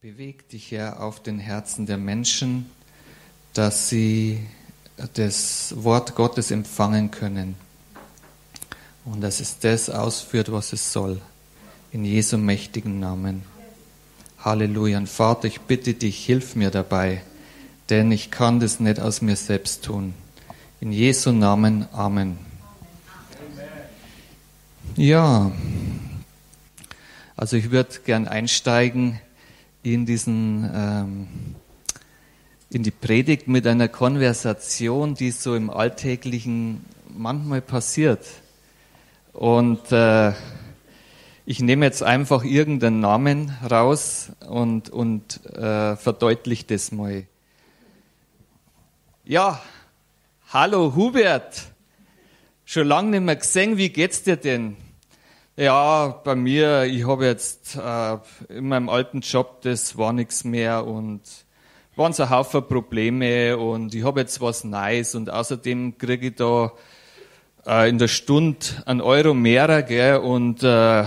Beweg dich, Herr, auf den Herzen der Menschen, dass sie das Wort Gottes empfangen können und dass es das ausführt, was es soll. In Jesu mächtigen Namen. Halleluja. Und Vater, ich bitte dich, hilf mir dabei, denn ich kann das nicht aus mir selbst tun. In Jesu Namen. Amen. Ja, also ich würde gern einsteigen in diesen, ähm, in die Predigt mit einer Konversation, die so im Alltäglichen manchmal passiert. Und äh, ich nehme jetzt einfach irgendeinen Namen raus und, und äh, verdeutliche das mal. Ja, hallo Hubert, schon lange nicht mehr gesehen, wie geht's dir denn? Ja, bei mir, ich habe jetzt äh, in meinem alten Job, das war nichts mehr und waren so ein Haufen Probleme und ich habe jetzt was Neues und außerdem kriege ich da äh, in der Stunde einen Euro mehr, gell, und äh,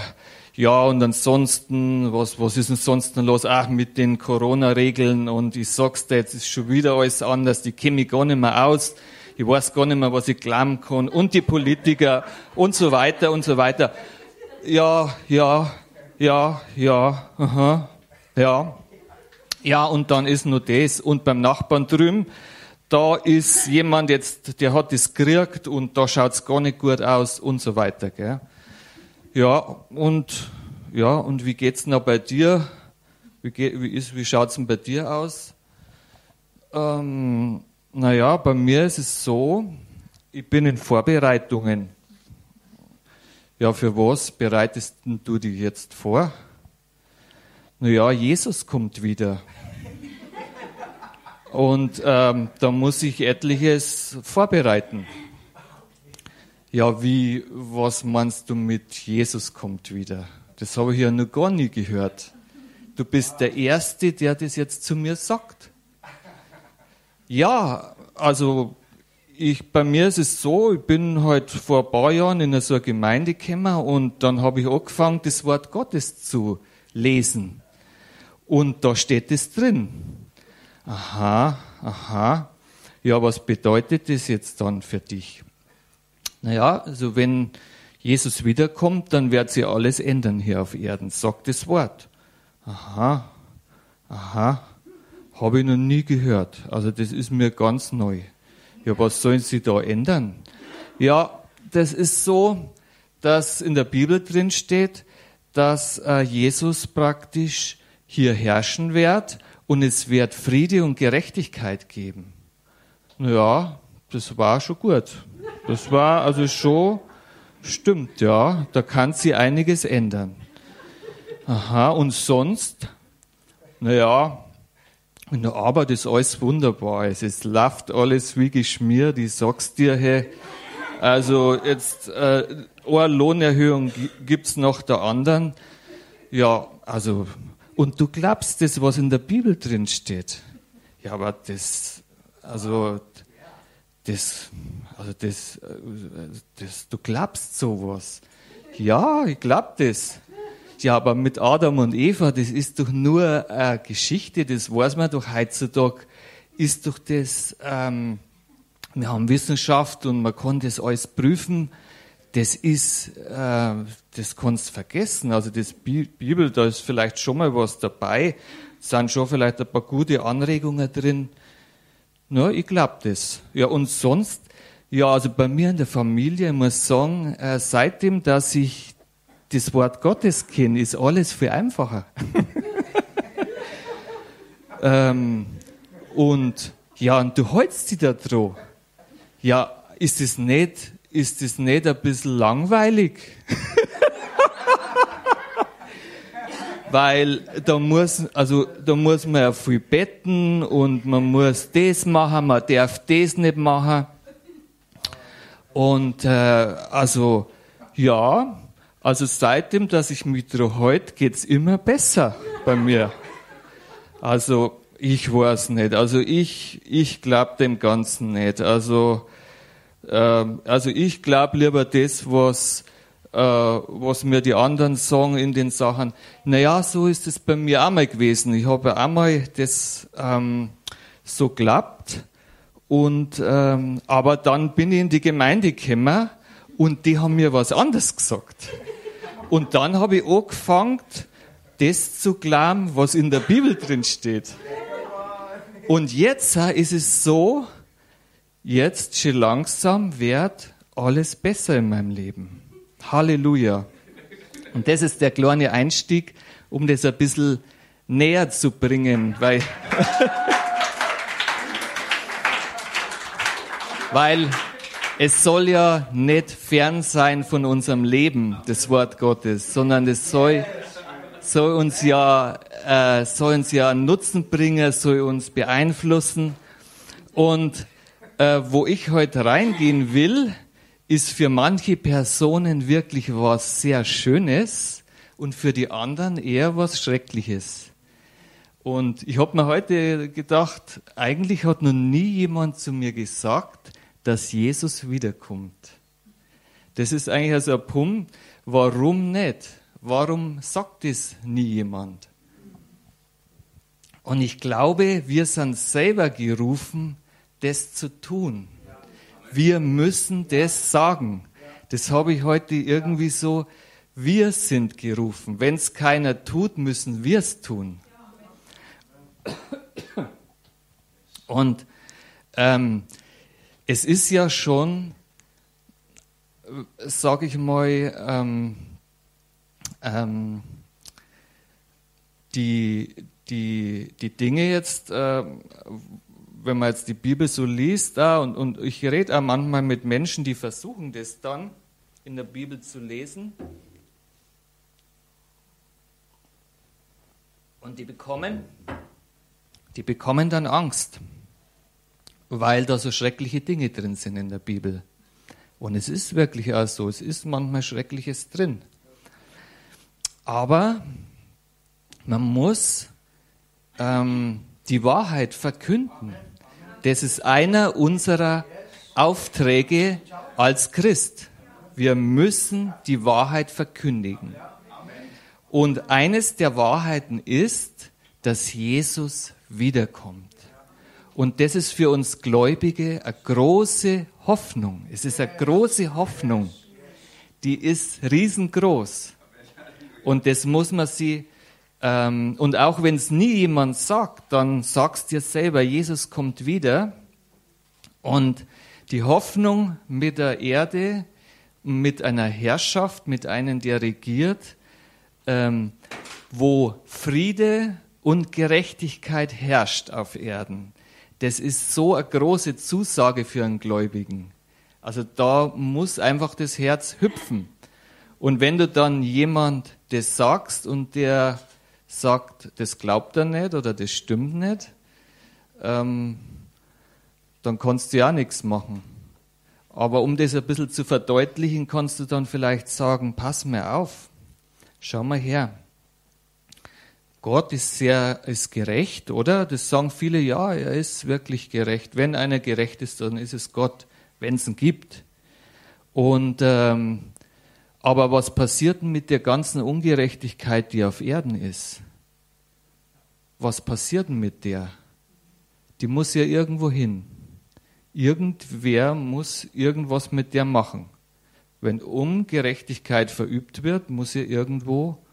ja, und ansonsten, was, was ist noch los? Ach, mit den Corona-Regeln und ich sag's dir, jetzt ist schon wieder alles anders, die kenne ich gar nicht mehr aus, ich weiß gar nicht mehr, was ich glauben kann und die Politiker und so weiter und so weiter ja, ja, ja, ja, aha, ja. Ja, und dann ist nur das. Und beim Nachbarn drüben, da ist jemand jetzt, der hat das gekriegt und da schaut's gar nicht gut aus und so weiter, gell. Ja, und, ja, und wie geht's denn bei dir? Wie, geht, wie, ist, wie schaut's denn bei dir aus? Ähm, naja, bei mir ist es so, ich bin in Vorbereitungen. Ja, für was bereitest du dich jetzt vor? Naja, Jesus kommt wieder. Und ähm, da muss ich etliches vorbereiten. Ja, wie, was meinst du mit Jesus kommt wieder? Das habe ich ja noch gar nie gehört. Du bist der Erste, der das jetzt zu mir sagt. Ja, also ich, bei mir ist es so, ich bin halt vor ein paar Jahren in so eine Gemeinde gekommen und dann habe ich angefangen, das Wort Gottes zu lesen. Und da steht es drin. Aha, aha. Ja, was bedeutet das jetzt dann für dich? Naja, also wenn Jesus wiederkommt, dann wird sich alles ändern hier auf Erden, sagt das Wort. Aha, aha, habe ich noch nie gehört. Also das ist mir ganz neu. Ja, was sollen sie da ändern? Ja, das ist so, dass in der Bibel drin steht, dass äh, Jesus praktisch hier herrschen wird und es wird Friede und Gerechtigkeit geben. Ja, das war schon gut. Das war also schon, stimmt, ja, da kann sie einiges ändern. Aha, und sonst, naja, in der Arbeit ist alles wunderbar. Es ist, läuft alles wie geschmiert. Ich sag's dir, hey. Also jetzt äh, eine Lohnerhöhung gibt's nach der anderen. Ja, also und du glaubst das, was in der Bibel drin steht. Ja, aber das, also das, also das, äh, das, du glaubst sowas. Ja, ich glaub das. Ja, aber mit Adam und Eva, das ist doch nur eine Geschichte, das weiß man doch heutzutage, ist doch das, ähm, wir haben Wissenschaft und man kann das alles prüfen, das ist, äh, das kannst du vergessen. Also das Bibel, da ist vielleicht schon mal was dabei, sind schon vielleicht ein paar gute Anregungen drin. Na, ich glaube das. Ja, und sonst, ja, also bei mir in der Familie, ich muss sagen, äh, seitdem, dass ich das Wort Gottes kennen, ist alles viel einfacher. ähm, und ja, und du hältst dich da dran. Ja, ist es nicht, ist es nicht ein bisschen langweilig? Weil da muss, also da muss man ja viel betten und man muss das machen, man darf das nicht machen. Und äh, also ja, also seitdem, dass ich mich daran halte, geht's immer besser bei mir. Also ich weiß nicht. Also ich, ich glaube dem Ganzen nicht. Also, äh, also ich glaube lieber das, was äh, was mir die anderen sagen in den Sachen. Naja, so ist es bei mir auch mal gewesen. Ich habe einmal das ähm, so geklappt und ähm, aber dann bin ich in die Gemeinde gekommen und die haben mir was anderes gesagt. Und dann habe ich angefangen, das zu glauben, was in der Bibel drin steht. Und jetzt ist es so, jetzt schon langsam wird alles besser in meinem Leben. Halleluja. Und das ist der kleine Einstieg, um das ein bisschen näher zu bringen, weil, weil es soll ja nicht fern sein von unserem Leben, das Wort Gottes, sondern es soll, soll uns ja, äh, soll uns ja Nutzen bringen, soll uns beeinflussen. Und äh, wo ich heute reingehen will, ist für manche Personen wirklich was sehr Schönes und für die anderen eher was Schreckliches. Und ich habe mir heute gedacht, eigentlich hat noch nie jemand zu mir gesagt, dass Jesus wiederkommt. Das ist eigentlich also ein Punkt, warum nicht? Warum sagt es nie jemand? Und ich glaube, wir sind selber gerufen, das zu tun. Wir müssen das sagen. Das habe ich heute irgendwie so, wir sind gerufen. Wenn es keiner tut, müssen wir es tun. Und ähm, es ist ja schon, sage ich mal, ähm, ähm, die, die, die Dinge jetzt, äh, wenn man jetzt die Bibel so liest, da, und, und ich rede auch manchmal mit Menschen, die versuchen das dann in der Bibel zu lesen. Und die bekommen, die bekommen dann Angst, weil da so schreckliche Dinge drin sind in der Bibel. Und es ist wirklich auch so, es ist manchmal Schreckliches drin. Aber man muss ähm, die Wahrheit verkünden. Das ist einer unserer Aufträge als Christ. Wir müssen die Wahrheit verkündigen. Und eines der Wahrheiten ist, dass Jesus wiederkommt. Und das ist für uns Gläubige eine große Hoffnung. Es ist eine große Hoffnung. Die ist riesengroß. Und das muss man sie ähm, und auch wenn es nie jemand sagt, dann sagst dir selber, Jesus kommt wieder. Und die Hoffnung mit der Erde, mit einer Herrschaft, mit einem, der regiert, ähm, wo Friede und Gerechtigkeit herrscht auf Erden. Das ist so eine große Zusage für einen Gläubigen. Also da muss einfach das Herz hüpfen. Und wenn du dann jemand das sagst und der sagt, das glaubt er nicht oder das stimmt nicht, ähm, dann kannst du ja nichts machen. Aber um das ein bisschen zu verdeutlichen, kannst du dann vielleicht sagen, pass mir auf, schau mal her. Gott ist sehr, ist gerecht, oder? Das sagen viele, ja, er ist wirklich gerecht. Wenn einer gerecht ist, dann ist es Gott, wenn es ihn gibt. Und, ähm, aber was passiert denn mit der ganzen Ungerechtigkeit, die auf Erden ist? Was passiert denn mit der? Die muss ja irgendwo hin. Irgendwer muss irgendwas mit der machen. Wenn Ungerechtigkeit verübt wird, muss er irgendwo,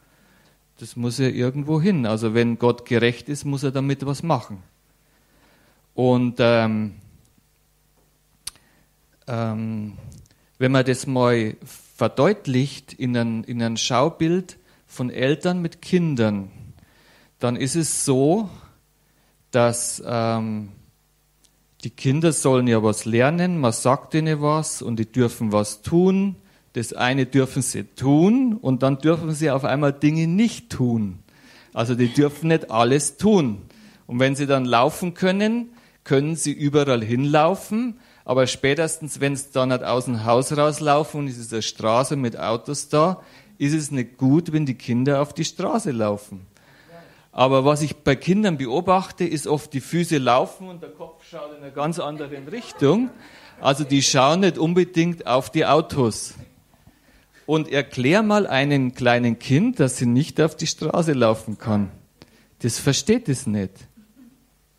das muss er irgendwo hin. Also wenn Gott gerecht ist, muss er damit was machen. Und ähm, ähm, wenn man das mal verdeutlicht in ein, in ein Schaubild von Eltern mit Kindern, dann ist es so, dass ähm, die Kinder sollen ja was lernen, man sagt ihnen was und die dürfen was tun. Das eine dürfen sie tun und dann dürfen sie auf einmal Dinge nicht tun. Also die dürfen nicht alles tun. Und wenn sie dann laufen können, können sie überall hinlaufen, aber spätestens, wenn sie dann nicht aus dem Haus rauslaufen und es ist eine Straße mit Autos da, ist es nicht gut, wenn die Kinder auf die Straße laufen. Aber was ich bei Kindern beobachte, ist oft die Füße laufen und der Kopf schaut in eine ganz andere Richtung. Also die schauen nicht unbedingt auf die Autos. Und erklär mal einem kleinen Kind, dass sie nicht auf die Straße laufen kann. Das versteht es nicht.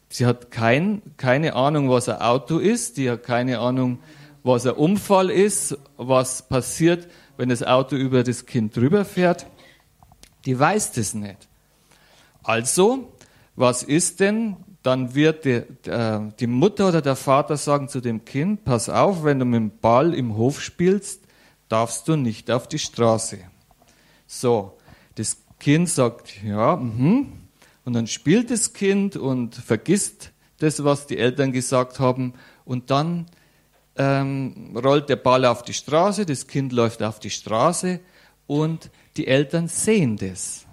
Sie hat kein, keine Ahnung, was ein Auto ist, die hat keine Ahnung, was ein Unfall ist, was passiert, wenn das Auto über das Kind drüber fährt. Die weiß das nicht. Also, was ist denn? Dann wird die, äh, die Mutter oder der Vater sagen zu dem Kind, pass auf, wenn du mit dem Ball im Hof spielst, darfst du nicht auf die Straße. So, das Kind sagt, ja, mhm. und dann spielt das Kind und vergisst das, was die Eltern gesagt haben, und dann ähm, rollt der Ball auf die Straße, das Kind läuft auf die Straße und die Eltern sehen das.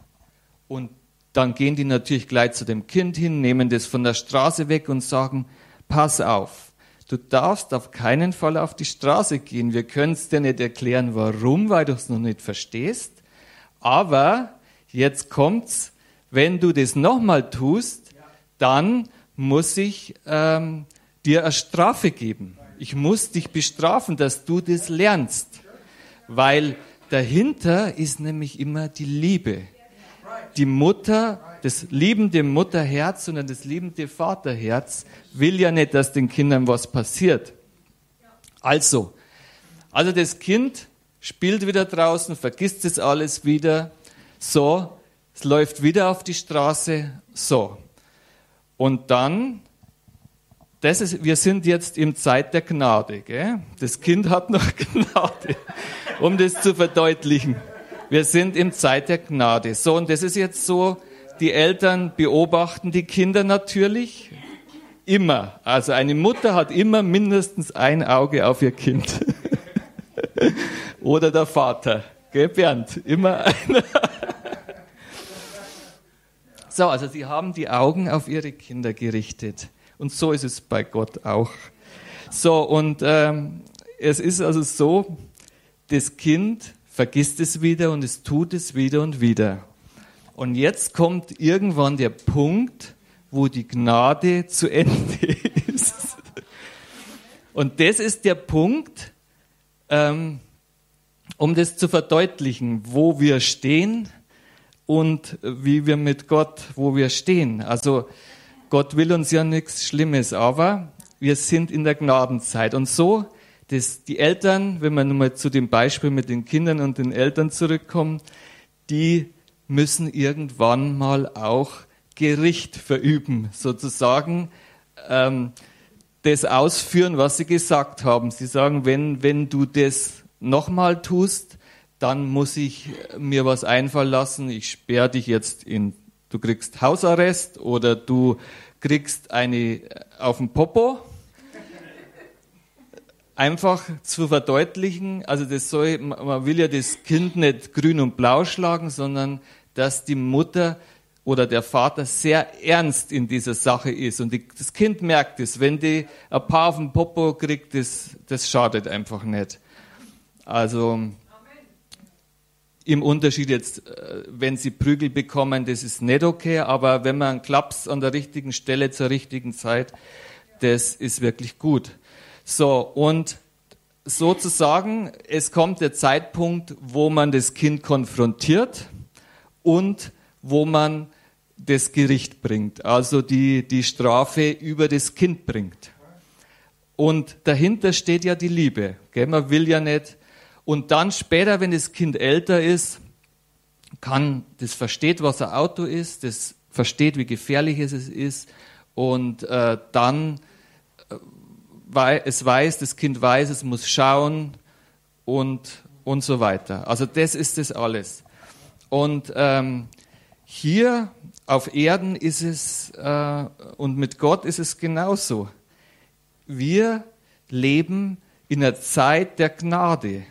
Und dann gehen die natürlich gleich zu dem Kind hin, nehmen das von der Straße weg und sagen, pass auf, du darfst auf keinen Fall auf die Straße gehen. Wir können es dir nicht erklären, warum, weil du es noch nicht verstehst. Aber jetzt kommt's, wenn du das nochmal tust, dann muss ich ähm, dir eine Strafe geben. Ich muss dich bestrafen, dass du das lernst. Weil dahinter ist nämlich immer die Liebe die Mutter, das liebende Mutterherz, sondern das liebende Vaterherz will ja nicht, dass den Kindern was passiert. Also, also das Kind spielt wieder draußen, vergisst es alles wieder. So, es läuft wieder auf die Straße. So. Und dann, das ist, wir sind jetzt im Zeit der Gnade. Gell? Das Kind hat noch Gnade, um das zu verdeutlichen. Wir sind im Zeit der Gnade. So, und das ist jetzt so, die Eltern beobachten die Kinder natürlich immer. Also eine Mutter hat immer mindestens ein Auge auf ihr Kind. Oder der Vater. Gell, Bernd? Immer einer. so, also sie haben die Augen auf ihre Kinder gerichtet. Und so ist es bei Gott auch. So, und ähm, es ist also so, das Kind vergisst es wieder und es tut es wieder und wieder. Und jetzt kommt irgendwann der Punkt, wo die Gnade zu Ende ist. Und das ist der Punkt, ähm, um das zu verdeutlichen, wo wir stehen und wie wir mit Gott, wo wir stehen. Also Gott will uns ja nichts Schlimmes, aber wir sind in der Gnadenzeit. Und so das, die Eltern, wenn man nochmal zu dem Beispiel mit den Kindern und den Eltern zurückkommt, die müssen irgendwann mal auch Gericht verüben, sozusagen ähm, das ausführen, was sie gesagt haben. Sie sagen, wenn, wenn du das nochmal tust, dann muss ich mir was einfallen lassen. Ich sperre dich jetzt in, du kriegst Hausarrest oder du kriegst eine auf den Popo einfach zu verdeutlichen, also das soll, man will ja das Kind nicht grün und blau schlagen, sondern dass die Mutter oder der Vater sehr ernst in dieser Sache ist. Und die, das Kind merkt es, wenn die ein paar auf den Popo kriegt, das, das schadet einfach nicht. Also im Unterschied jetzt, äh, wenn sie Prügel bekommen, das ist nicht okay, aber wenn man einen Klaps an der richtigen Stelle zur richtigen Zeit, das ist wirklich gut. So, und sozusagen, es kommt der Zeitpunkt, wo man das Kind konfrontiert und wo man das Gericht bringt, also die, die Strafe über das Kind bringt. Und dahinter steht ja die Liebe. Gell? Man will ja nicht. Und dann später, wenn das Kind älter ist, kann, das versteht, was ein Auto ist, das versteht, wie gefährlich es ist, und äh, dann es weiß, das Kind weiß, es muss schauen und, und so weiter. Also das ist das alles. Und ähm, hier auf Erden ist es, äh, und mit Gott ist es genauso. Wir leben in einer Zeit der Gnade.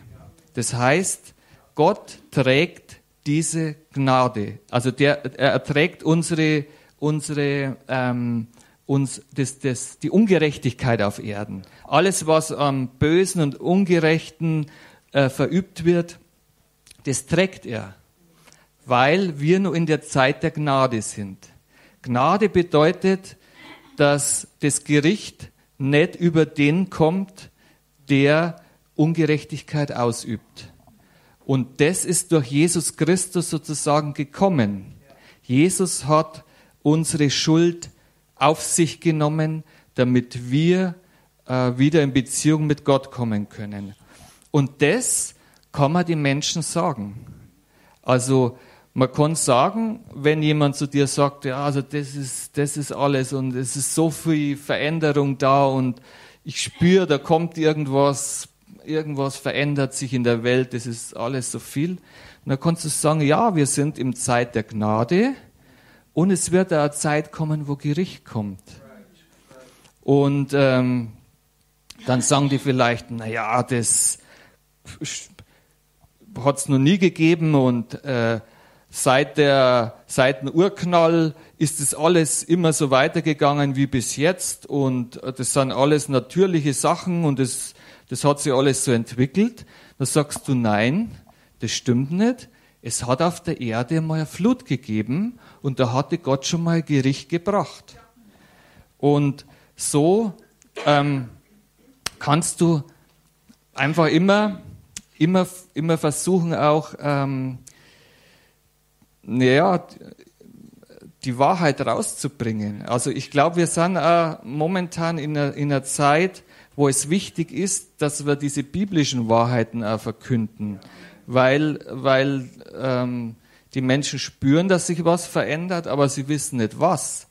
Das heißt, Gott trägt diese Gnade. Also der, er trägt unsere, unsere ähm, uns das, das, die Ungerechtigkeit auf Erden. Alles, was am Bösen und Ungerechten äh, verübt wird, das trägt er, weil wir nur in der Zeit der Gnade sind. Gnade bedeutet, dass das Gericht nicht über den kommt, der Ungerechtigkeit ausübt. Und das ist durch Jesus Christus sozusagen gekommen. Jesus hat unsere Schuld auf sich genommen, damit wir äh, wieder in Beziehung mit Gott kommen können. Und das kann man den Menschen sagen. Also man kann sagen, wenn jemand zu dir sagt, ja, also das ist, das ist alles und es ist so viel Veränderung da und ich spüre, da kommt irgendwas, irgendwas verändert sich in der Welt, das ist alles so viel. Und dann kannst du sagen, ja, wir sind im Zeit der Gnade und es wird eine Zeit kommen, wo Gericht kommt. Und ähm, dann sagen die vielleicht, na ja, das hat es noch nie gegeben und äh, seit, der, seit dem Urknall ist es alles immer so weitergegangen wie bis jetzt und das sind alles natürliche Sachen und das, das hat sich alles so entwickelt. Da sagst du nein, das stimmt nicht. Es hat auf der Erde mal eine Flut gegeben und da hatte Gott schon mal Gericht gebracht. Und so ähm, kannst du einfach immer, immer, immer versuchen, auch ähm, naja, die Wahrheit rauszubringen. Also ich glaube, wir sind auch momentan in einer, in einer Zeit, wo es wichtig ist, dass wir diese biblischen Wahrheiten auch verkünden, weil, weil ähm, die Menschen spüren, dass sich was verändert, aber sie wissen nicht was.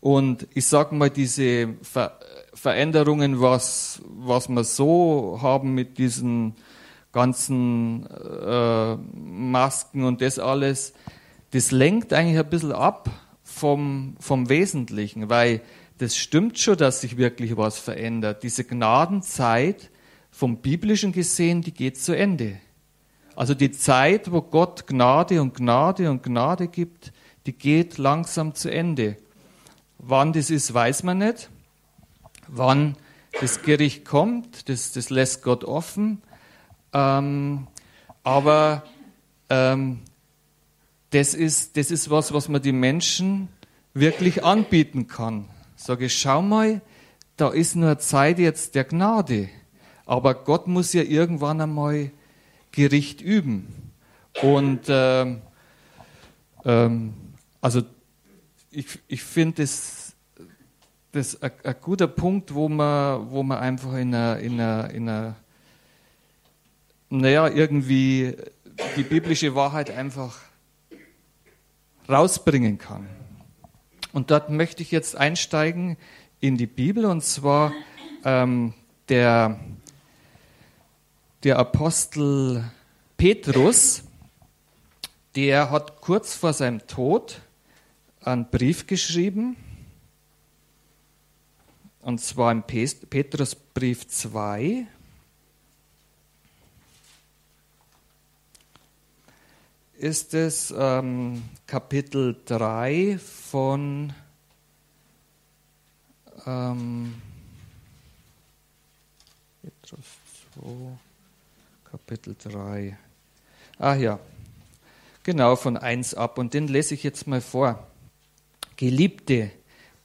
Und ich sage mal, diese Ver Veränderungen, was, was wir so haben mit diesen ganzen äh, Masken und das alles, das lenkt eigentlich ein bisschen ab vom, vom Wesentlichen, weil das stimmt schon, dass sich wirklich was verändert. Diese Gnadenzeit vom Biblischen gesehen, die geht zu Ende. Also die Zeit, wo Gott Gnade und Gnade und Gnade gibt, die geht langsam zu Ende. Wann das ist, weiß man nicht. Wann das Gericht kommt, das, das lässt Gott offen. Ähm, aber ähm, das ist, das ist was, was man den Menschen wirklich anbieten kann. Sage, schau mal, da ist nur Zeit jetzt der Gnade. Aber Gott muss ja irgendwann einmal Gericht üben. Und ähm, ähm, also ich, ich finde das, das ein, ein, guter Punkt, wo man, wo man einfach in einer, in einer, in einer naja, irgendwie die biblische Wahrheit einfach rausbringen kann. Und dort möchte ich jetzt einsteigen in die Bibel und zwar ähm, der, der Apostel Petrus, der hat kurz vor seinem Tod einen Brief geschrieben, und zwar im Petrusbrief 2, ist es ähm, Kapitel 3 von ähm, Petrus 2, Kapitel 3. Ah ja, genau von 1 ab. Und den lese ich jetzt mal vor. Geliebte,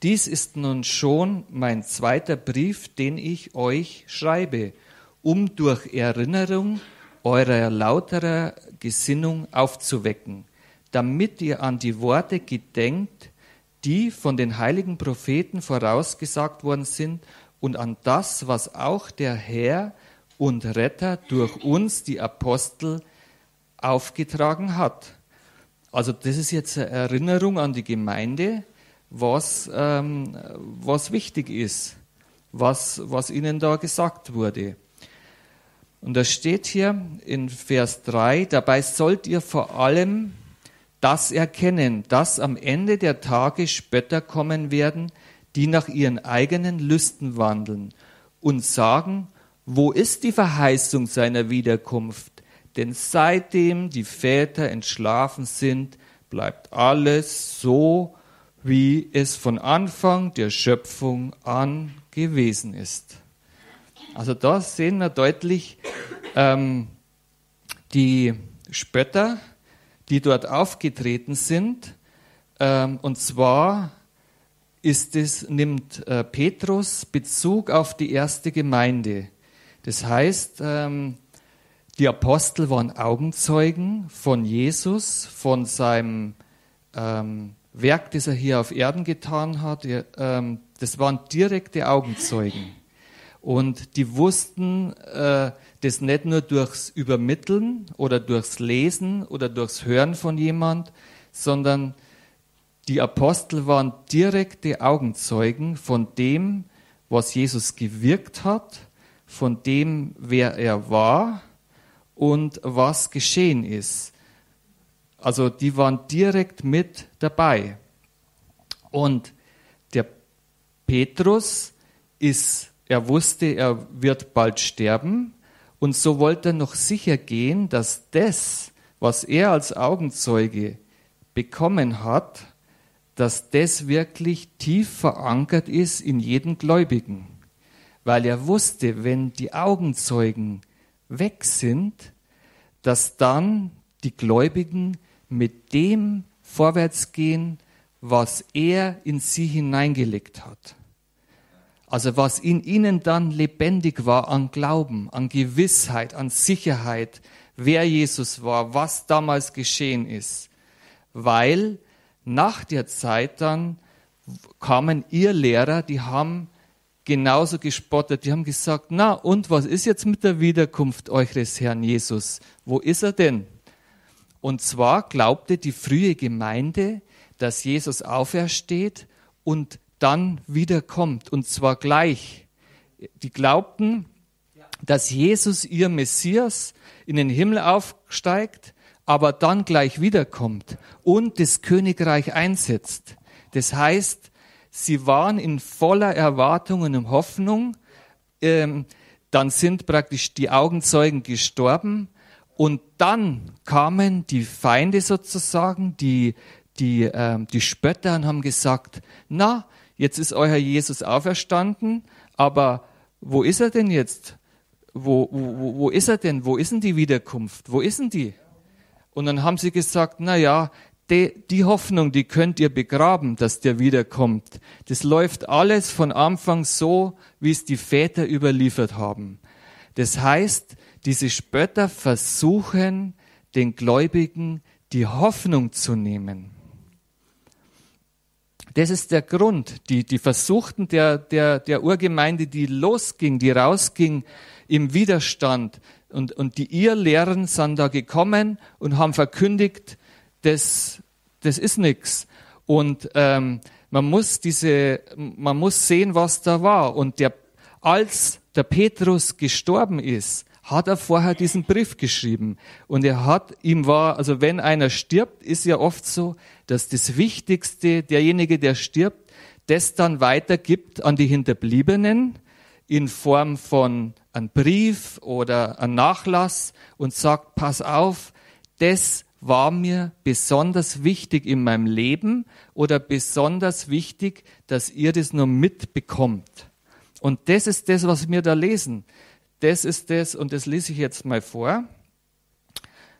dies ist nun schon mein zweiter Brief, den ich euch schreibe, um durch Erinnerung eurer lauterer Gesinnung aufzuwecken, damit ihr an die Worte gedenkt, die von den heiligen Propheten vorausgesagt worden sind und an das, was auch der Herr und Retter durch uns, die Apostel, aufgetragen hat. Also das ist jetzt eine Erinnerung an die Gemeinde, was, ähm, was wichtig ist, was, was ihnen da gesagt wurde. Und da steht hier in Vers 3, dabei sollt ihr vor allem das erkennen, dass am Ende der Tage Spötter kommen werden, die nach ihren eigenen Lüsten wandeln und sagen, wo ist die Verheißung seiner Wiederkunft? Denn seitdem die Väter entschlafen sind, bleibt alles so, wie es von Anfang der Schöpfung an gewesen ist. Also da sehen wir deutlich ähm, die Spötter, die dort aufgetreten sind. Ähm, und zwar ist es, nimmt äh, Petrus Bezug auf die erste Gemeinde. Das heißt, ähm, die Apostel waren Augenzeugen von Jesus, von seinem ähm, Werk, das er hier auf Erden getan hat. Ähm, das waren direkte Augenzeugen. Und die wussten äh, das nicht nur durchs Übermitteln oder durchs Lesen oder durchs Hören von jemand, sondern die Apostel waren direkte Augenzeugen von dem, was Jesus gewirkt hat, von dem, wer er war und was geschehen ist. Also die waren direkt mit dabei. Und der Petrus ist er wusste, er wird bald sterben und so wollte er noch sicher gehen, dass das, was er als Augenzeuge bekommen hat, dass das wirklich tief verankert ist in jedem Gläubigen. Weil er wusste, wenn die Augenzeugen weg sind, dass dann die Gläubigen mit dem vorwärts gehen, was er in sie hineingelegt hat. Also was in ihnen dann lebendig war an Glauben, an Gewissheit, an Sicherheit, wer Jesus war, was damals geschehen ist. Weil nach der Zeit dann kamen ihr Lehrer, die haben genauso gespottet, die haben gesagt, na und was ist jetzt mit der Wiederkunft eures Herrn Jesus? Wo ist er denn? Und zwar glaubte die frühe Gemeinde, dass Jesus aufersteht und dann wiederkommt und zwar gleich. Die glaubten, dass Jesus ihr Messias in den Himmel aufsteigt, aber dann gleich wiederkommt und das Königreich einsetzt. Das heißt, sie waren in voller Erwartung und Hoffnung. Ähm, dann sind praktisch die Augenzeugen gestorben und dann kamen die Feinde sozusagen, die, die, ähm, die Spötter und haben gesagt, na, jetzt ist euer Jesus auferstanden, aber wo ist er denn jetzt? Wo, wo, wo ist er denn? Wo ist denn die Wiederkunft? Wo ist denn die? Und dann haben sie gesagt, na ja, die, die Hoffnung, die könnt ihr begraben, dass der wiederkommt. Das läuft alles von Anfang so, wie es die Väter überliefert haben. Das heißt, diese Spötter versuchen, den Gläubigen die Hoffnung zu nehmen. Das ist der Grund. Die, die Versuchten der, der, der Urgemeinde, die losging, die rausging im Widerstand. Und, und die Irrlehren sind da gekommen und haben verkündigt, das, das ist nichts. Und ähm, man muss diese, man muss sehen, was da war. Und der, als der Petrus gestorben ist, hat er vorher diesen Brief geschrieben. Und er hat, ihm war, also wenn einer stirbt, ist ja oft so, dass das Wichtigste, derjenige, der stirbt, das dann weitergibt an die Hinterbliebenen in Form von einem Brief oder einem Nachlass und sagt, pass auf, das war mir besonders wichtig in meinem Leben oder besonders wichtig, dass ihr das nur mitbekommt. Und das ist das, was wir da lesen das ist das, und das lese ich jetzt mal vor.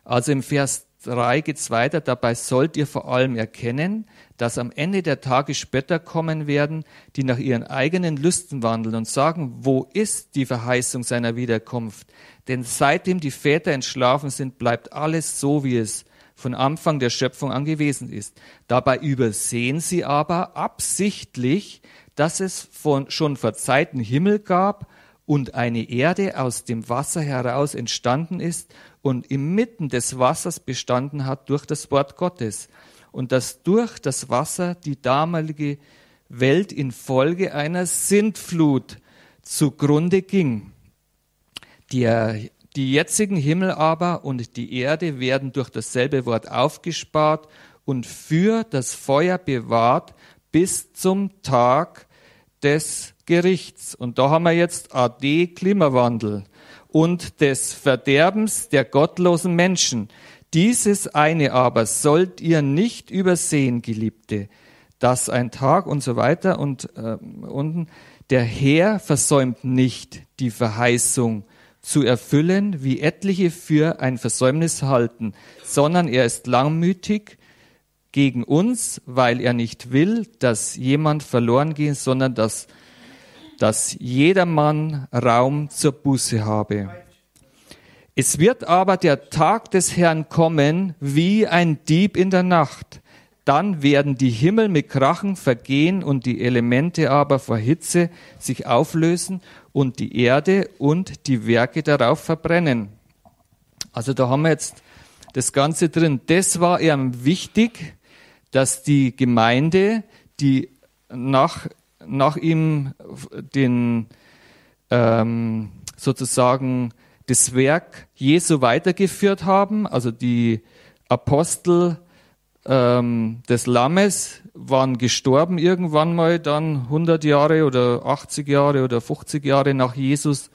Also im Vers 3 geht es weiter, dabei sollt ihr vor allem erkennen, dass am Ende der Tage Spötter kommen werden, die nach ihren eigenen Lüsten wandeln und sagen, wo ist die Verheißung seiner Wiederkunft? Denn seitdem die Väter entschlafen sind, bleibt alles so, wie es von Anfang der Schöpfung an gewesen ist. Dabei übersehen sie aber absichtlich, dass es von, schon vor Zeiten Himmel gab und eine Erde aus dem Wasser heraus entstanden ist und inmitten des Wassers bestanden hat durch das Wort Gottes und dass durch das Wasser die damalige Welt infolge einer Sintflut zugrunde ging. Die, die jetzigen Himmel aber und die Erde werden durch dasselbe Wort aufgespart und für das Feuer bewahrt bis zum Tag des Gerichts. Und da haben wir jetzt AD Klimawandel und des Verderbens der gottlosen Menschen. Dieses eine aber sollt ihr nicht übersehen, Geliebte, dass ein Tag und so weiter und äh, unten der Herr versäumt nicht die Verheißung zu erfüllen, wie etliche für ein Versäumnis halten, sondern er ist langmütig gegen uns, weil er nicht will, dass jemand verloren geht, sondern dass dass jedermann Raum zur Buße habe. Es wird aber der Tag des Herrn kommen wie ein Dieb in der Nacht. Dann werden die Himmel mit Krachen vergehen und die Elemente aber vor Hitze sich auflösen und die Erde und die Werke darauf verbrennen. Also da haben wir jetzt das Ganze drin. Das war ihm wichtig, dass die Gemeinde, die nach, nach ihm den ähm, sozusagen das Werk Jesu weitergeführt haben. Also die Apostel ähm, des Lammes waren gestorben irgendwann mal dann 100 Jahre oder 80 Jahre oder 50 Jahre nach Jesus.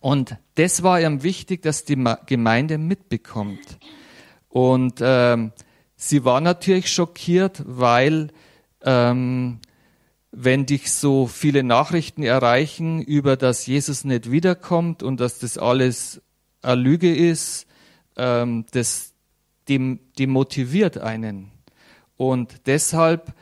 Und das war ihm wichtig, dass die Gemeinde mitbekommt. Und ähm, sie war natürlich schockiert, weil ähm, wenn dich so viele Nachrichten erreichen über, dass Jesus nicht wiederkommt und dass das alles eine Lüge ist, ähm, das demotiviert einen. Und deshalb,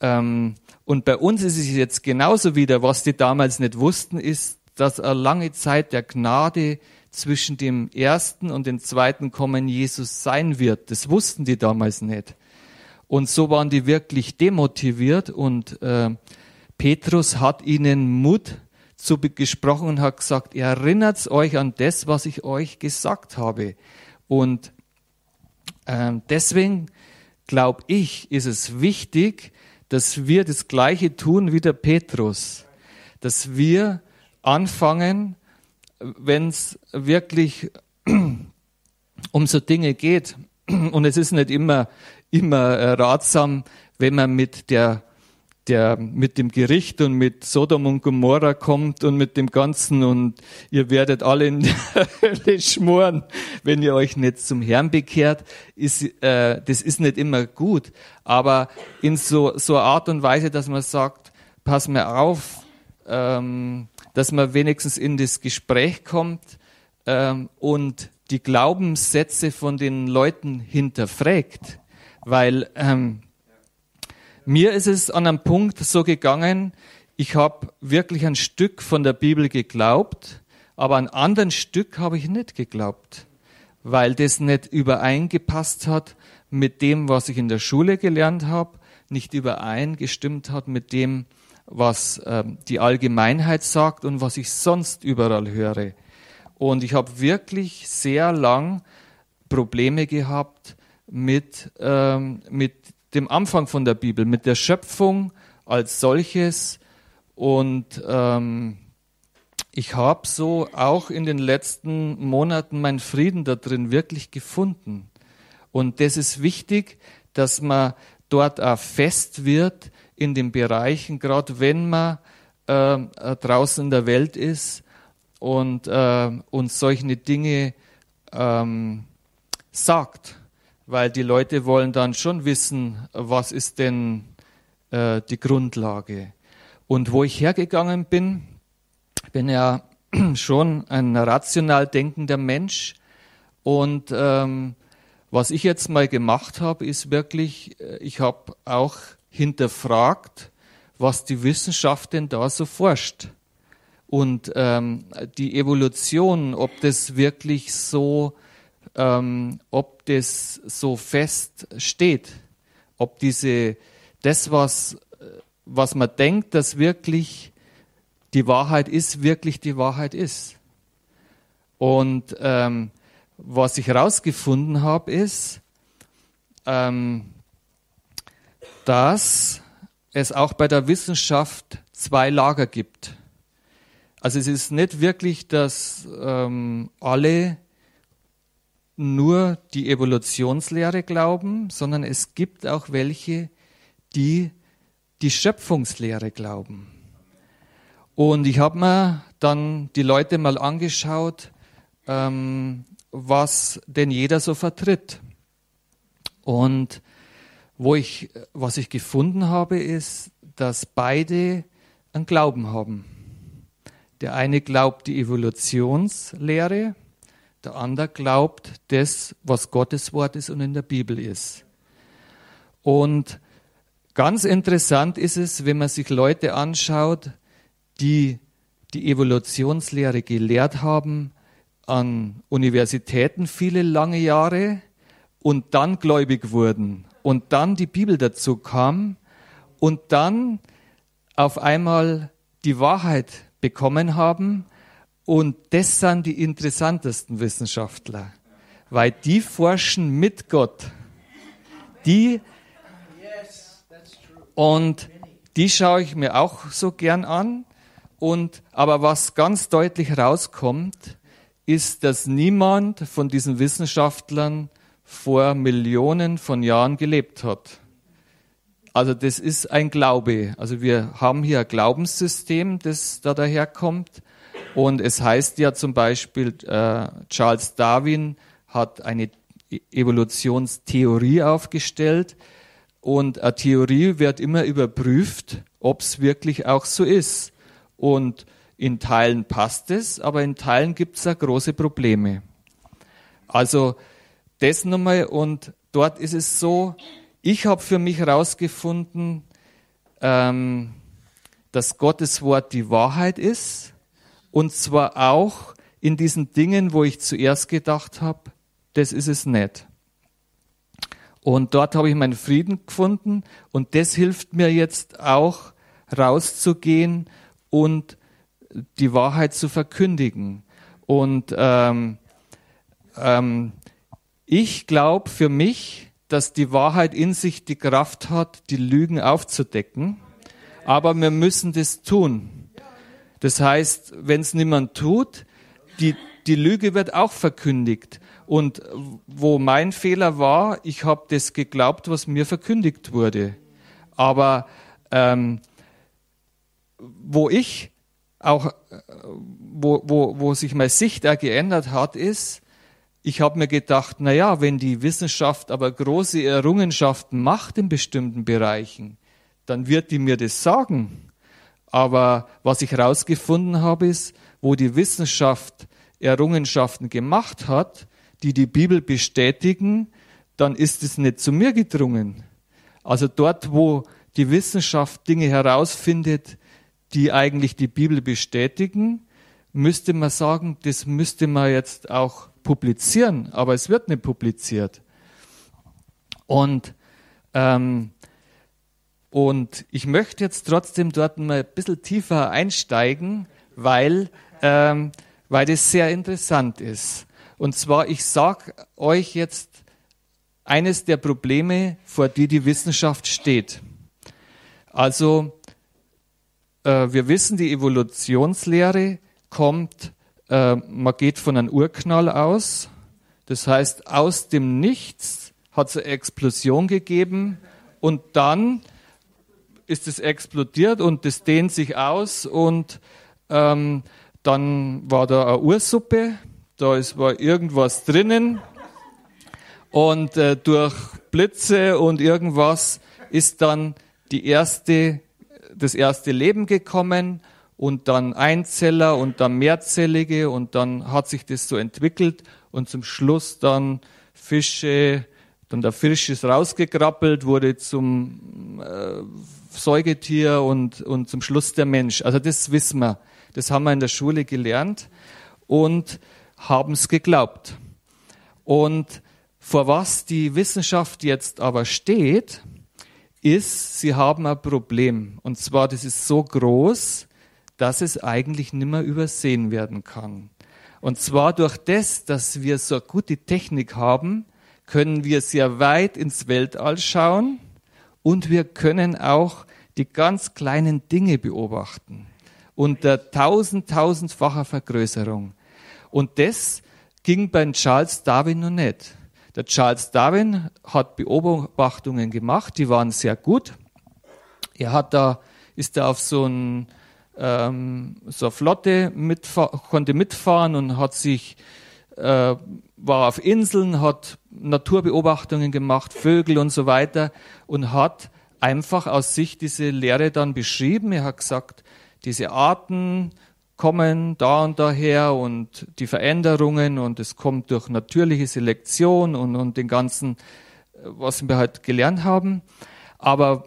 ähm, und bei uns ist es jetzt genauso wieder, was die damals nicht wussten, ist, dass eine lange Zeit der Gnade zwischen dem ersten und dem zweiten Kommen Jesus sein wird. Das wussten die damals nicht. Und so waren die wirklich demotiviert und äh, Petrus hat ihnen Mut zu gesprochen und hat gesagt, erinnert euch an das, was ich euch gesagt habe. Und deswegen glaube ich, ist es wichtig, dass wir das Gleiche tun wie der Petrus, dass wir anfangen, wenn es wirklich um so Dinge geht. Und es ist nicht immer immer äh, ratsam, wenn man mit der der mit dem Gericht und mit Sodom und Gomorra kommt und mit dem Ganzen und ihr werdet alle in die Hölle schmoren, wenn ihr euch nicht zum Herrn bekehrt, ist, äh, das ist nicht immer gut. Aber in so, so Art und Weise, dass man sagt, pass mir auf, ähm, dass man wenigstens in das Gespräch kommt ähm, und die Glaubenssätze von den Leuten hinterfragt. Weil ähm, mir ist es an einem Punkt so gegangen, ich habe wirklich ein Stück von der Bibel geglaubt, aber ein anderes Stück habe ich nicht geglaubt, weil das nicht übereingepasst hat mit dem, was ich in der Schule gelernt habe, nicht übereingestimmt hat mit dem, was äh, die Allgemeinheit sagt und was ich sonst überall höre. Und ich habe wirklich sehr lang Probleme gehabt, mit, ähm, mit dem Anfang von der Bibel, mit der Schöpfung als solches. Und ähm, ich habe so auch in den letzten Monaten meinen Frieden da drin wirklich gefunden. Und das ist wichtig, dass man dort auch fest wird in den Bereichen, gerade wenn man äh, draußen in der Welt ist und, äh, und solche Dinge ähm, sagt weil die Leute wollen dann schon wissen, was ist denn äh, die Grundlage. Und wo ich hergegangen bin, bin ja schon ein rational denkender Mensch und ähm, was ich jetzt mal gemacht habe, ist wirklich, äh, ich habe auch hinterfragt, was die Wissenschaft denn da so forscht. Und ähm, die Evolution, ob das wirklich so ähm, ob das so fest steht, ob diese, das, was, was man denkt, dass wirklich die Wahrheit ist, wirklich die Wahrheit ist. Und ähm, was ich herausgefunden habe, ist, ähm, dass es auch bei der Wissenschaft zwei Lager gibt. Also es ist nicht wirklich, dass ähm, alle nur die Evolutionslehre glauben, sondern es gibt auch welche, die die Schöpfungslehre glauben. Und ich habe mir dann die Leute mal angeschaut, ähm, was denn jeder so vertritt. Und wo ich, was ich gefunden habe, ist, dass beide einen Glauben haben. Der eine glaubt die Evolutionslehre der andere glaubt das, was Gottes Wort ist und in der Bibel ist. Und ganz interessant ist es, wenn man sich Leute anschaut, die die Evolutionslehre gelehrt haben, an Universitäten viele lange Jahre und dann gläubig wurden und dann die Bibel dazu kam und dann auf einmal die Wahrheit bekommen haben und das sind die interessantesten Wissenschaftler, weil die forschen mit Gott. Die und die schaue ich mir auch so gern an. Und, aber was ganz deutlich rauskommt, ist, dass niemand von diesen Wissenschaftlern vor Millionen von Jahren gelebt hat. Also das ist ein Glaube. Also wir haben hier ein Glaubenssystem, das da daherkommt. Und es heißt ja zum Beispiel, äh, Charles Darwin hat eine Evolutionstheorie aufgestellt, und eine Theorie wird immer überprüft, ob es wirklich auch so ist. Und in Teilen passt es, aber in Teilen gibt es auch große Probleme. Also das nochmal und dort ist es so, ich habe für mich herausgefunden, ähm, dass Gottes Wort die Wahrheit ist und zwar auch in diesen Dingen, wo ich zuerst gedacht habe, das ist es nicht. Und dort habe ich meinen Frieden gefunden und das hilft mir jetzt auch rauszugehen und die Wahrheit zu verkündigen. Und ähm, ähm, ich glaube für mich, dass die Wahrheit in sich die Kraft hat, die Lügen aufzudecken. Aber wir müssen das tun. Das heißt, wenn es niemand tut, die, die Lüge wird auch verkündigt. Und wo mein Fehler war, ich habe das geglaubt, was mir verkündigt wurde. Aber ähm, wo ich auch, wo, wo, wo sich meine Sicht auch geändert hat, ist, ich habe mir gedacht, na ja, wenn die Wissenschaft aber große Errungenschaften macht in bestimmten Bereichen, dann wird die mir das sagen. Aber was ich herausgefunden habe, ist, wo die Wissenschaft Errungenschaften gemacht hat, die die Bibel bestätigen, dann ist es nicht zu mir gedrungen. Also dort, wo die Wissenschaft Dinge herausfindet, die eigentlich die Bibel bestätigen, müsste man sagen, das müsste man jetzt auch publizieren, aber es wird nicht publiziert. Und, ähm, und ich möchte jetzt trotzdem dort mal ein bisschen tiefer einsteigen, weil, ähm, weil das sehr interessant ist. Und zwar, ich sage euch jetzt eines der Probleme, vor die die Wissenschaft steht. Also, äh, wir wissen, die Evolutionslehre kommt, äh, man geht von einem Urknall aus. Das heißt, aus dem Nichts hat es eine Explosion gegeben und dann ist es explodiert und das dehnt sich aus und ähm, dann war da eine Ursuppe da ist, war irgendwas drinnen und äh, durch Blitze und irgendwas ist dann die erste, das erste Leben gekommen und dann Einzeller und dann Mehrzellige und dann hat sich das so entwickelt und zum Schluss dann Fische, dann der Fisch ist rausgekrabbelt, wurde zum äh, Säugetier und, und zum Schluss der Mensch. Also das wissen wir. Das haben wir in der Schule gelernt. Und haben es geglaubt. Und vor was die Wissenschaft jetzt aber steht, ist, sie haben ein Problem. Und zwar, das ist so groß, dass es eigentlich nimmer übersehen werden kann. Und zwar durch das, dass wir so eine gute Technik haben, können wir sehr weit ins Weltall schauen und wir können auch die ganz kleinen Dinge beobachten unter tausend, tausendfacher Vergrößerung. Und das ging beim Charles Darwin noch nicht. Der Charles Darwin hat Beobachtungen gemacht, die waren sehr gut. Er hat da, ist da auf so, ein, ähm, so eine Flotte mitfahr konnte mitfahren und hat sich, äh, war auf Inseln, hat Naturbeobachtungen gemacht, Vögel und so weiter und hat einfach aus sich diese Lehre dann beschrieben. Er hat gesagt, diese Arten, kommen da und daher und die Veränderungen und es kommt durch natürliche Selektion und, und den ganzen, was wir halt gelernt haben. Aber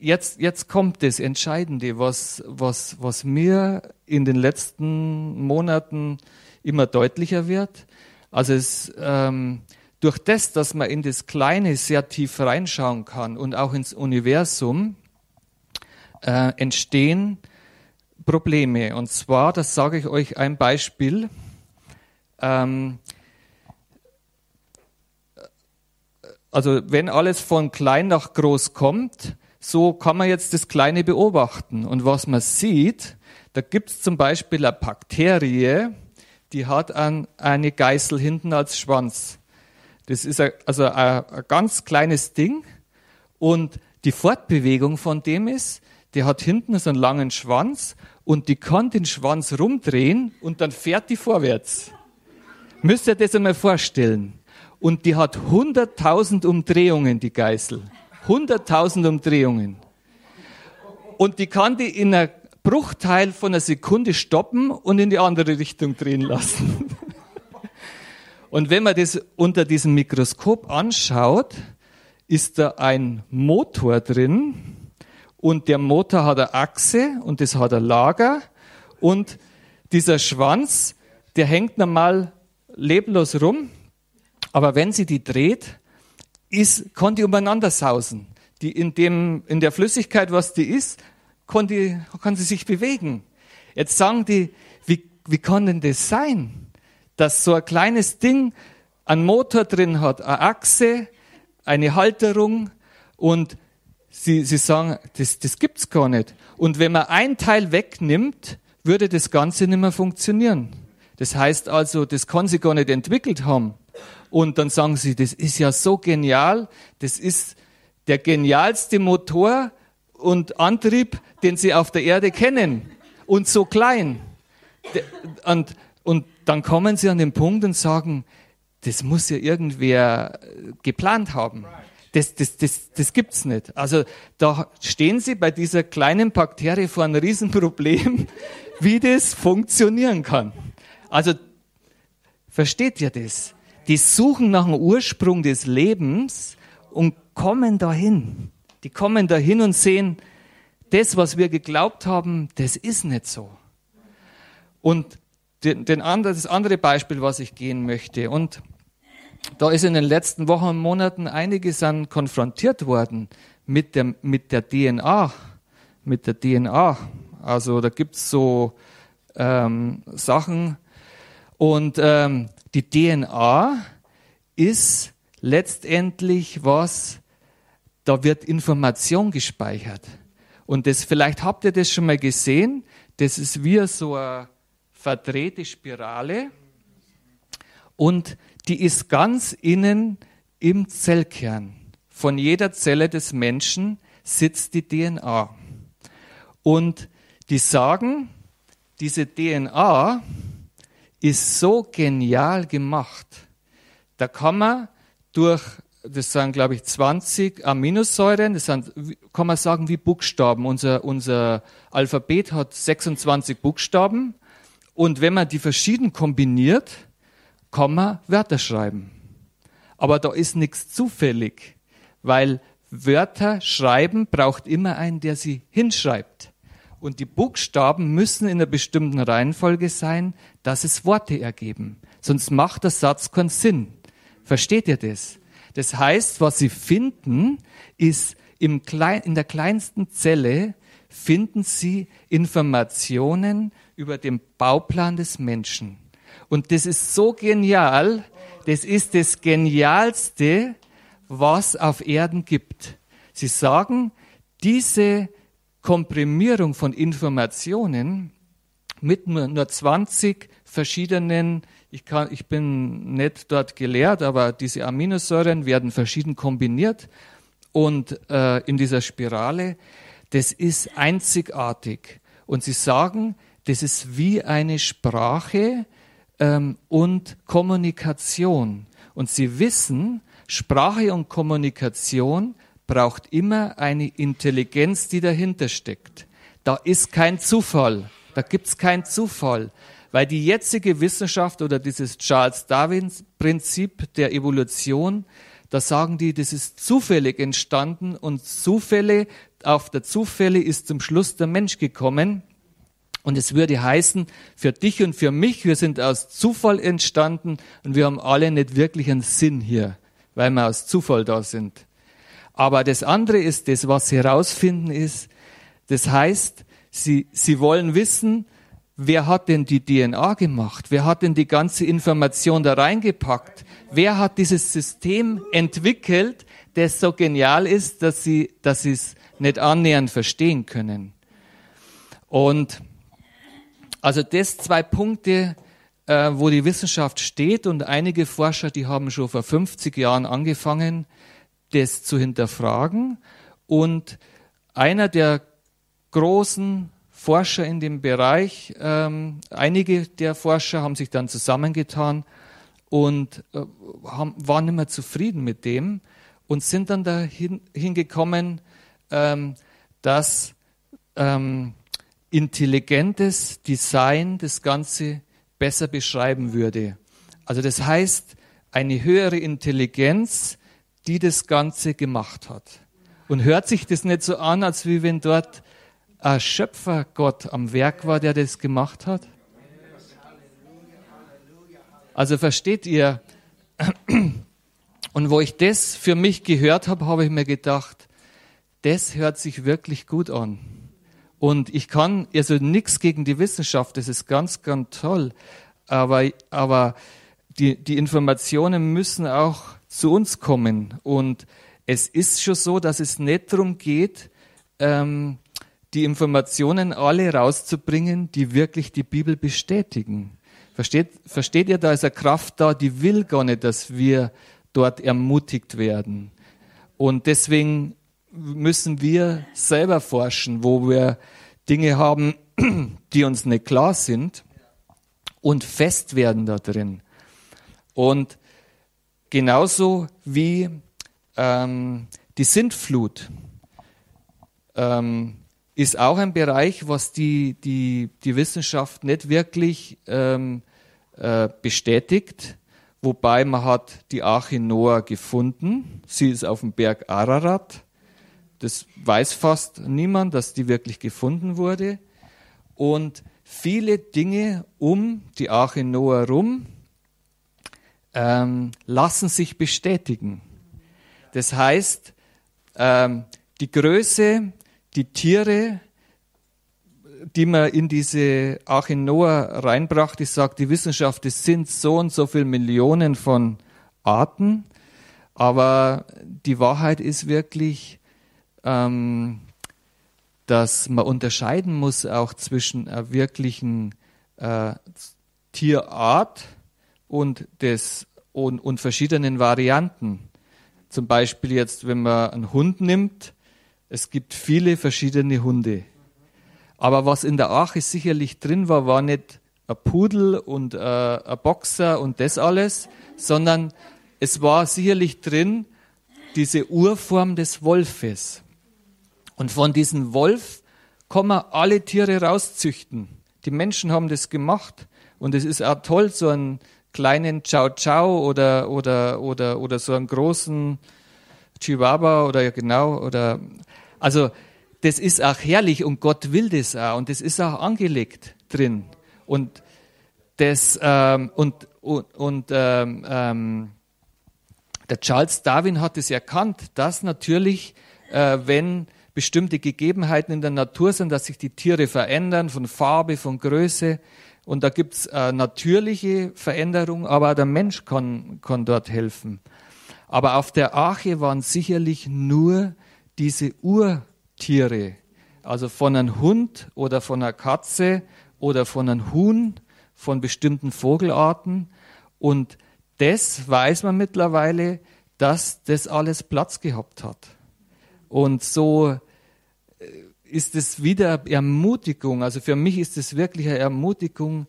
jetzt, jetzt kommt das Entscheidende, was, was, was mir in den letzten Monaten immer deutlicher wird. Also es, ähm, durch das, dass man in das Kleine sehr tief reinschauen kann und auch ins Universum, äh, entstehen Probleme. Und zwar, das sage ich euch ein Beispiel. Ähm, also wenn alles von klein nach groß kommt, so kann man jetzt das Kleine beobachten. Und was man sieht, da gibt es zum Beispiel eine Bakterie, die hat ein, eine Geißel hinten als Schwanz. Das ist ein, also ein, ein ganz kleines Ding und die Fortbewegung von dem ist, der hat hinten so einen langen Schwanz und die kann den Schwanz rumdrehen und dann fährt die vorwärts. Müsst ihr das einmal vorstellen. Und die hat 100.000 Umdrehungen, die Geißel. 100.000 Umdrehungen. Und die kann die in einer Bruchteil von einer Sekunde stoppen und in die andere Richtung drehen lassen. Und wenn man das unter diesem Mikroskop anschaut, ist da ein Motor drin und der Motor hat eine Achse und das hat ein Lager und dieser Schwanz, der hängt normal leblos rum, aber wenn sie die dreht, ist, kann die umeinander sausen. Die in, dem, in der Flüssigkeit, was die ist, kann sie sich bewegen. Jetzt sagen die, wie, wie kann denn das sein, dass so ein kleines Ding einen Motor drin hat, eine Achse, eine Halterung und sie, sie sagen, das, das gibt's gar nicht. Und wenn man ein Teil wegnimmt, würde das Ganze nicht mehr funktionieren. Das heißt also, das kann sie gar nicht entwickelt haben. Und dann sagen sie, das ist ja so genial, das ist der genialste Motor und Antrieb, den sie auf der Erde kennen. Und so klein. Und, und dann kommen sie an den Punkt und sagen, das muss ja irgendwer geplant haben. Das, das, das, das gibt's nicht. Also da stehen sie bei dieser kleinen Bakterie vor einem Riesenproblem, wie das funktionieren kann. Also versteht ihr das? die suchen nach dem Ursprung des Lebens und kommen dahin. Die kommen dahin und sehen, das, was wir geglaubt haben, das ist nicht so. Und den, andre, das andere Beispiel, was ich gehen möchte, und da ist in den letzten Wochen und Monaten einiges an konfrontiert worden mit der, mit der DNA, mit der DNA. Also da gibt's so ähm, Sachen und ähm, die DNA ist letztendlich was, da wird Information gespeichert. Und das, vielleicht habt ihr das schon mal gesehen, das ist wie so eine verdrehte Spirale und die ist ganz innen im Zellkern. Von jeder Zelle des Menschen sitzt die DNA. Und die sagen, diese DNA ist so genial gemacht. Da kann man durch, das sind glaube ich 20 Aminosäuren, das sind, kann man sagen wie Buchstaben. Unser, unser Alphabet hat 26 Buchstaben und wenn man die verschieden kombiniert, kann man Wörter schreiben. Aber da ist nichts zufällig, weil Wörter schreiben braucht immer einen, der sie hinschreibt. Und die Buchstaben müssen in einer bestimmten Reihenfolge sein, dass es Worte ergeben. Sonst macht der Satz keinen Sinn. Versteht ihr das? Das heißt, was sie finden, ist im Klein, in der kleinsten Zelle finden sie Informationen über den Bauplan des Menschen. Und das ist so genial. Das ist das Genialste, was auf Erden gibt. Sie sagen, diese Komprimierung von Informationen mit nur, nur 20 verschiedenen, ich, kann, ich bin nicht dort gelehrt, aber diese Aminosäuren werden verschieden kombiniert und äh, in dieser Spirale, das ist einzigartig. Und sie sagen, das ist wie eine Sprache ähm, und Kommunikation. Und sie wissen, Sprache und Kommunikation braucht immer eine Intelligenz, die dahinter steckt. Da ist kein Zufall. Da gibt's keinen Zufall. Weil die jetzige Wissenschaft oder dieses Charles Darwins Prinzip der Evolution, da sagen die, das ist zufällig entstanden und Zufälle auf der Zufälle ist zum Schluss der Mensch gekommen. Und es würde heißen, für dich und für mich, wir sind aus Zufall entstanden und wir haben alle nicht wirklich einen Sinn hier, weil wir aus Zufall da sind. Aber das andere ist das, was sie herausfinden ist, das heißt, sie, sie wollen wissen, wer hat denn die DNA gemacht? Wer hat denn die ganze Information da reingepackt? Wer hat dieses System entwickelt, das so genial ist, dass sie, dass sie es nicht annähernd verstehen können? Und also das zwei Punkte, äh, wo die Wissenschaft steht und einige Forscher, die haben schon vor 50 Jahren angefangen, das zu hinterfragen. Und einer der großen Forscher in dem Bereich, ähm, einige der Forscher haben sich dann zusammengetan und äh, haben, waren nicht mehr zufrieden mit dem und sind dann dahin hingekommen, ähm, dass ähm, intelligentes Design das Ganze besser beschreiben würde. Also das heißt, eine höhere Intelligenz, die das Ganze gemacht hat. Und hört sich das nicht so an, als wie wenn dort ein Schöpfergott am Werk war, der das gemacht hat? Also versteht ihr? Und wo ich das für mich gehört habe, habe ich mir gedacht, das hört sich wirklich gut an. Und ich kann also nichts gegen die Wissenschaft, das ist ganz, ganz toll. Aber, aber die, die Informationen müssen auch zu uns kommen. Und es ist schon so, dass es nicht darum geht, ähm, die Informationen alle rauszubringen, die wirklich die Bibel bestätigen. Versteht, versteht ihr, da ist eine Kraft da, die will gar nicht, dass wir dort ermutigt werden. Und deswegen müssen wir selber forschen, wo wir Dinge haben, die uns nicht klar sind und fest werden da drin. Und genauso wie ähm, die Sintflut ähm, ist auch ein Bereich, was die, die, die Wissenschaft nicht wirklich ähm, äh, bestätigt. Wobei man hat die Arche Noah gefunden. Sie ist auf dem Berg Ararat. Das weiß fast niemand, dass die wirklich gefunden wurde. Und viele Dinge um die Arche Noah rum ähm, lassen sich bestätigen. Das heißt, ähm, die Größe, die Tiere, die man in diese Arche Noah reinbrachte, sagt die Wissenschaft, es sind so und so viele Millionen von Arten, aber die Wahrheit ist wirklich, ähm, dass man unterscheiden muss auch zwischen einer wirklichen äh, Tierart und, des, und, und verschiedenen Varianten. Zum Beispiel jetzt, wenn man einen Hund nimmt, es gibt viele verschiedene Hunde. Aber was in der Arche sicherlich drin war, war nicht ein Pudel und äh, ein Boxer und das alles, sondern es war sicherlich drin diese Urform des Wolfes. Und von diesem Wolf kann man alle Tiere rauszüchten. Die Menschen haben das gemacht. Und es ist auch toll, so einen kleinen Chow Chow oder, oder, oder, oder so einen großen Chihuahua oder genau, oder, also, das ist auch herrlich und Gott will das auch und das ist auch angelegt drin. Und das, ähm, und, und, und ähm, ähm, der Charles Darwin hat es erkannt, dass natürlich, äh, wenn bestimmte Gegebenheiten in der Natur sind, dass sich die Tiere verändern von Farbe, von Größe. Und da gibt's äh, natürliche Veränderungen, aber der Mensch kann, kann dort helfen. Aber auf der Arche waren sicherlich nur diese Urtiere, also von einem Hund oder von einer Katze oder von einem Huhn, von bestimmten Vogelarten. Und das weiß man mittlerweile, dass das alles Platz gehabt hat. Und so ist es wieder Ermutigung. Also für mich ist es wirklich eine Ermutigung,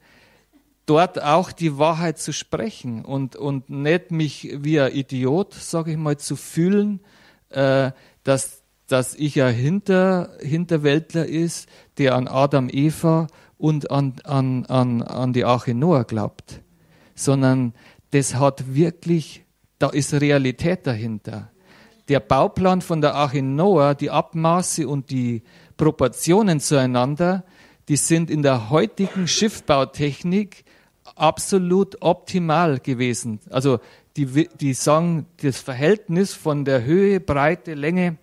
dort auch die Wahrheit zu sprechen und, und nicht mich wie ein Idiot, sage ich mal, zu fühlen, äh, dass, dass ich ein Hinter, Hinterwäldler ist, der an Adam, Eva und an, an, an, an die Arche Noah glaubt, sondern das hat wirklich, da ist Realität dahinter. der Bauplan von der Arche Noah, die Abmaße und die Proportionen zueinander, die sind in der heutigen Schiffbautechnik absolut optimal gewesen. Also die, die sagen, das Verhältnis von der Höhe, Breite, Länge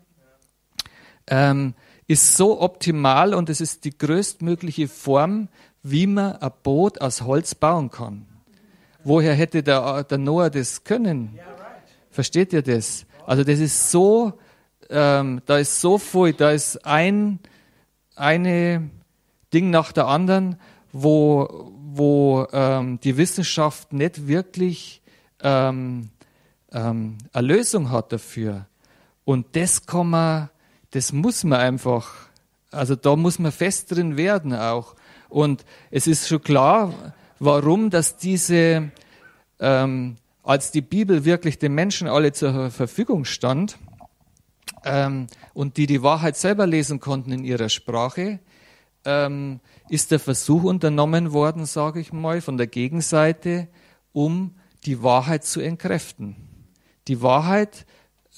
ähm, ist so optimal und es ist die größtmögliche Form, wie man ein Boot aus Holz bauen kann. Woher hätte der, der Noah das können? Versteht ihr das? Also das ist so, ähm, da ist so viel, da ist ein eine Ding nach der anderen, wo, wo ähm, die Wissenschaft nicht wirklich ähm, ähm, eine Lösung hat dafür. Und das kann man, das muss man einfach, also da muss man fest drin werden auch. Und es ist schon klar, warum, dass diese, ähm, als die Bibel wirklich den Menschen alle zur Verfügung stand ähm, und die die Wahrheit selber lesen konnten in ihrer Sprache, ähm, ist der Versuch unternommen worden, sage ich mal, von der Gegenseite, um die Wahrheit zu entkräften. Die Wahrheit,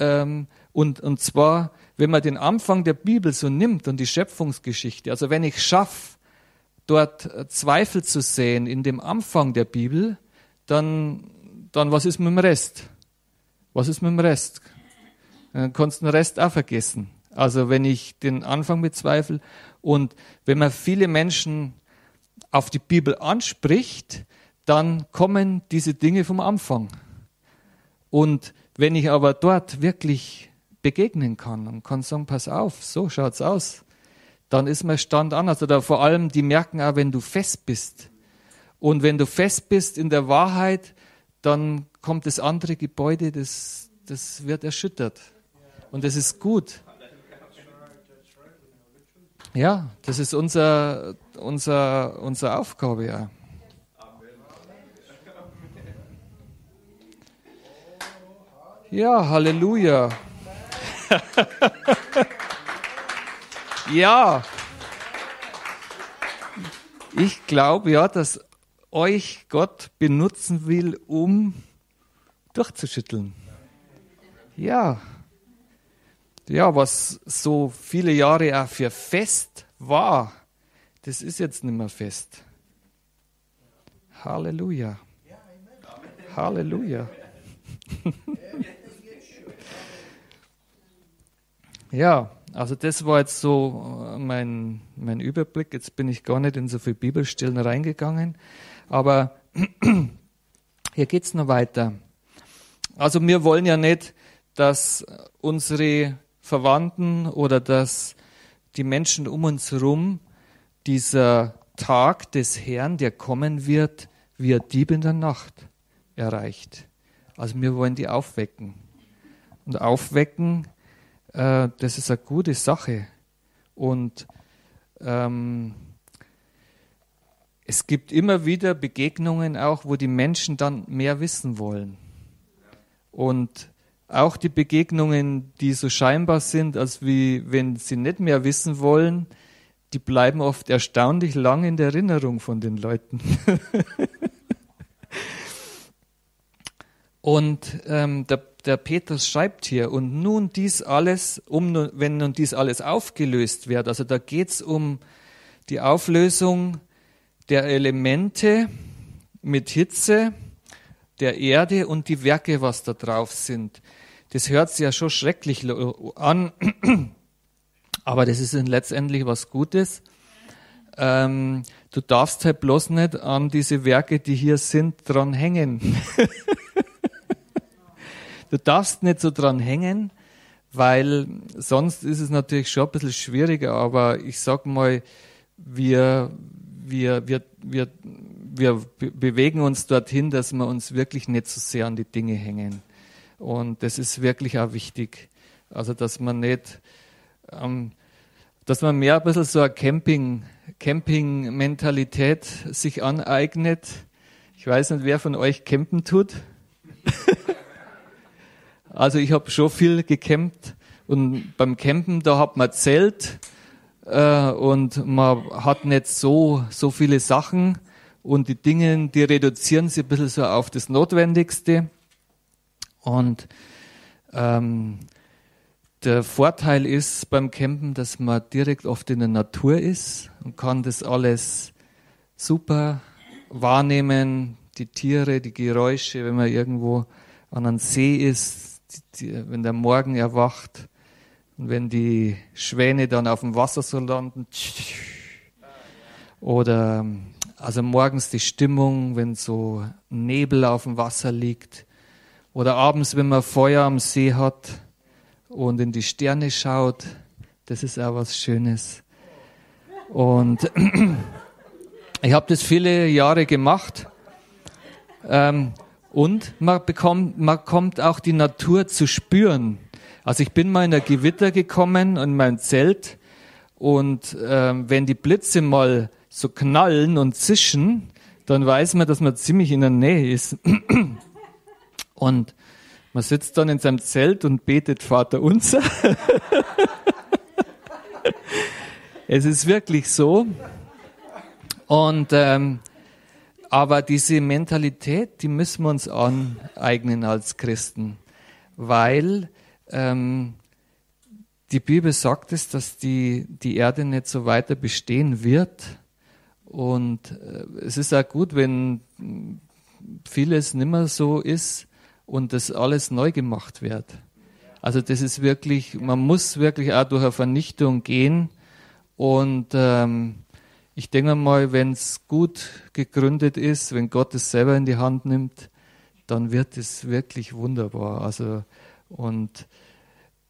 ähm, und, und zwar, wenn man den Anfang der Bibel so nimmt und die Schöpfungsgeschichte, also wenn ich schaffe, dort Zweifel zu sehen in dem Anfang der Bibel, dann, dann was ist mit dem Rest? Was ist mit dem Rest? Dann kannst du den Rest auch vergessen. Also wenn ich den Anfang bezweifle und wenn man viele Menschen auf die Bibel anspricht, dann kommen diese Dinge vom Anfang. Und wenn ich aber dort wirklich begegnen kann und kann sagen, pass auf, so schaut's aus, dann ist mein Stand anders. Oder vor allem, die merken auch, wenn du fest bist. Und wenn du fest bist in der Wahrheit, dann kommt das andere Gebäude, das, das wird erschüttert. Und das ist gut. Ja, das ist unser, unser, unsere Aufgabe, ja. Ja, Halleluja. ja. Ich glaube ja, dass euch Gott benutzen will, um durchzuschütteln. Ja. Ja, was so viele Jahre auch für fest war, das ist jetzt nicht mehr fest. Halleluja. Halleluja. ja, also das war jetzt so äh, mein, mein Überblick. Jetzt bin ich gar nicht in so viel Bibelstellen reingegangen. Aber hier geht es noch weiter. Also wir wollen ja nicht, dass unsere Verwandten oder dass die Menschen um uns herum dieser Tag des Herrn, der kommen wird, wie ein Dieb in der Nacht erreicht. Also wir wollen die aufwecken. Und aufwecken, äh, das ist eine gute Sache. Und ähm, es gibt immer wieder Begegnungen auch, wo die Menschen dann mehr wissen wollen. Und auch die Begegnungen, die so scheinbar sind, als wie wenn sie nicht mehr wissen wollen, die bleiben oft erstaunlich lang in der Erinnerung von den Leuten. und ähm, der, der Petrus schreibt hier, und nun dies alles, um, wenn nun dies alles aufgelöst wird, also da geht es um die Auflösung der Elemente mit Hitze, der Erde und die Werke, was da drauf sind. Das hört sich ja schon schrecklich an, aber das ist letztendlich was Gutes. Ähm, du darfst halt bloß nicht an diese Werke, die hier sind, dran hängen. du darfst nicht so dran hängen, weil sonst ist es natürlich schon ein bisschen schwieriger, aber ich sag mal, wir, wir, wir, wir, wir bewegen uns dorthin, dass wir uns wirklich nicht so sehr an die Dinge hängen. Und das ist wirklich auch wichtig. Also, dass man nicht, ähm, dass man mehr ein bisschen so eine Camping, Camping-Mentalität sich aneignet. Ich weiß nicht, wer von euch campen tut. also, ich habe schon viel gecampt. Und beim Campen, da hat man Zelt äh, und man hat nicht so, so viele Sachen und die Dinge, die reduzieren sich ein bisschen so auf das Notwendigste. Und ähm, der Vorteil ist beim Campen, dass man direkt oft in der Natur ist und kann das alles super wahrnehmen, die Tiere, die Geräusche, wenn man irgendwo an einem See ist, wenn der Morgen erwacht und wenn die Schwäne dann auf dem Wasser so landen. Oder also morgens die Stimmung, wenn so Nebel auf dem Wasser liegt. Oder abends, wenn man Feuer am See hat und in die Sterne schaut. Das ist auch was Schönes. Und ich habe das viele Jahre gemacht. Ähm, und man bekommt, man kommt auch die Natur zu spüren. Also ich bin mal in ein Gewitter gekommen in mein Zelt und ähm, wenn die Blitze mal so knallen und zischen, dann weiß man, dass man ziemlich in der Nähe ist. Und man sitzt dann in seinem Zelt und betet Vater unser. es ist wirklich so. Und ähm, aber diese Mentalität, die müssen wir uns aneignen als Christen, weil ähm, die Bibel sagt es, dass die, die Erde nicht so weiter bestehen wird. Und äh, es ist auch gut, wenn vieles nimmer so ist und das alles neu gemacht wird. Also das ist wirklich, man muss wirklich auch durch eine Vernichtung gehen. Und ähm, ich denke mal, wenn es gut gegründet ist, wenn Gott es selber in die Hand nimmt, dann wird es wirklich wunderbar. Also und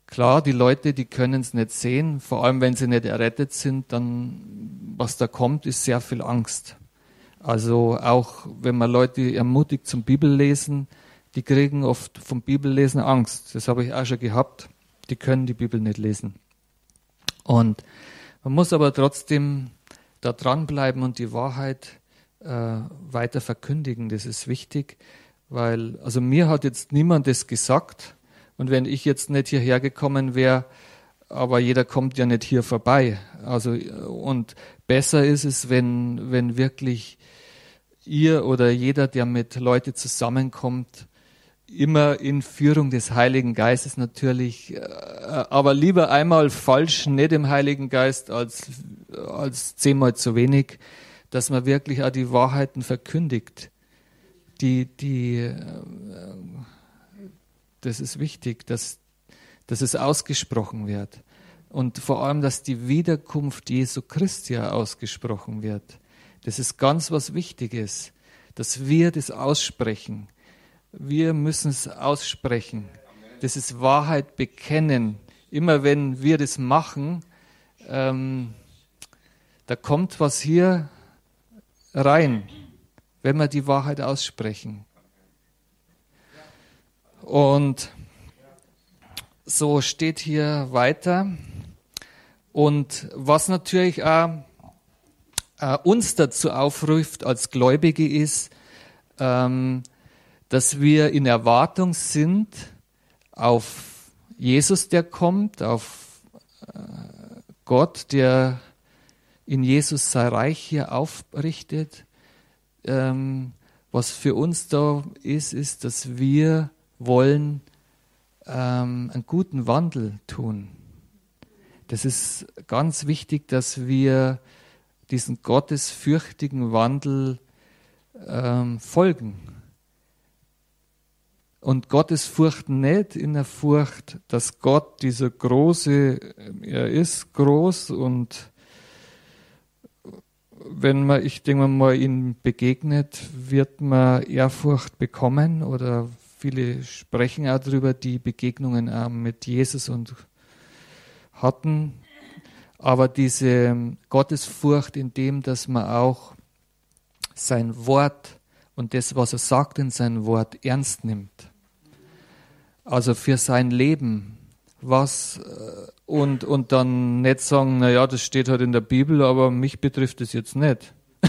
klar, die Leute, die können es nicht sehen, vor allem wenn sie nicht errettet sind, dann was da kommt, ist sehr viel Angst. Also auch wenn man Leute ermutigt zum Bibellesen, die kriegen oft vom Bibellesen Angst. Das habe ich auch schon gehabt. Die können die Bibel nicht lesen. Und man muss aber trotzdem da dranbleiben und die Wahrheit äh, weiter verkündigen. Das ist wichtig, weil, also mir hat jetzt niemand das gesagt. Und wenn ich jetzt nicht hierher gekommen wäre, aber jeder kommt ja nicht hier vorbei. Also, und besser ist es, wenn, wenn wirklich ihr oder jeder, der mit Leuten zusammenkommt, immer in Führung des Heiligen Geistes natürlich, äh, aber lieber einmal falsch, nicht im Heiligen Geist, als, als zehnmal zu wenig, dass man wirklich auch die Wahrheiten verkündigt. Die, die, äh, das ist wichtig, dass, dass es ausgesprochen wird. Und vor allem, dass die Wiederkunft Jesu Christi ausgesprochen wird. Das ist ganz was Wichtiges, dass wir das aussprechen wir müssen es aussprechen. Das ist Wahrheit bekennen. Immer wenn wir das machen, ähm, da kommt was hier rein, wenn wir die Wahrheit aussprechen. Und so steht hier weiter. Und was natürlich auch äh, uns dazu aufruft als Gläubige ist, ähm, dass wir in Erwartung sind auf Jesus, der kommt, auf äh, Gott, der in Jesus sein Reich hier aufrichtet. Ähm, was für uns da ist, ist, dass wir wollen ähm, einen guten Wandel tun. Das ist ganz wichtig, dass wir diesen gottesfürchtigen Wandel ähm, folgen. Und Gottes Furcht nicht in der Furcht, dass Gott dieser große, er ist groß und wenn man, ich denke mal, ihm begegnet, wird man Ehrfurcht bekommen oder viele sprechen auch darüber, die Begegnungen auch mit Jesus und hatten. Aber diese Gottesfurcht in dem, dass man auch sein Wort und das, was er sagt in seinem Wort, ernst nimmt. Also für sein Leben. Was äh, und, und dann nicht sagen, naja, das steht halt in der Bibel, aber mich betrifft es jetzt nicht.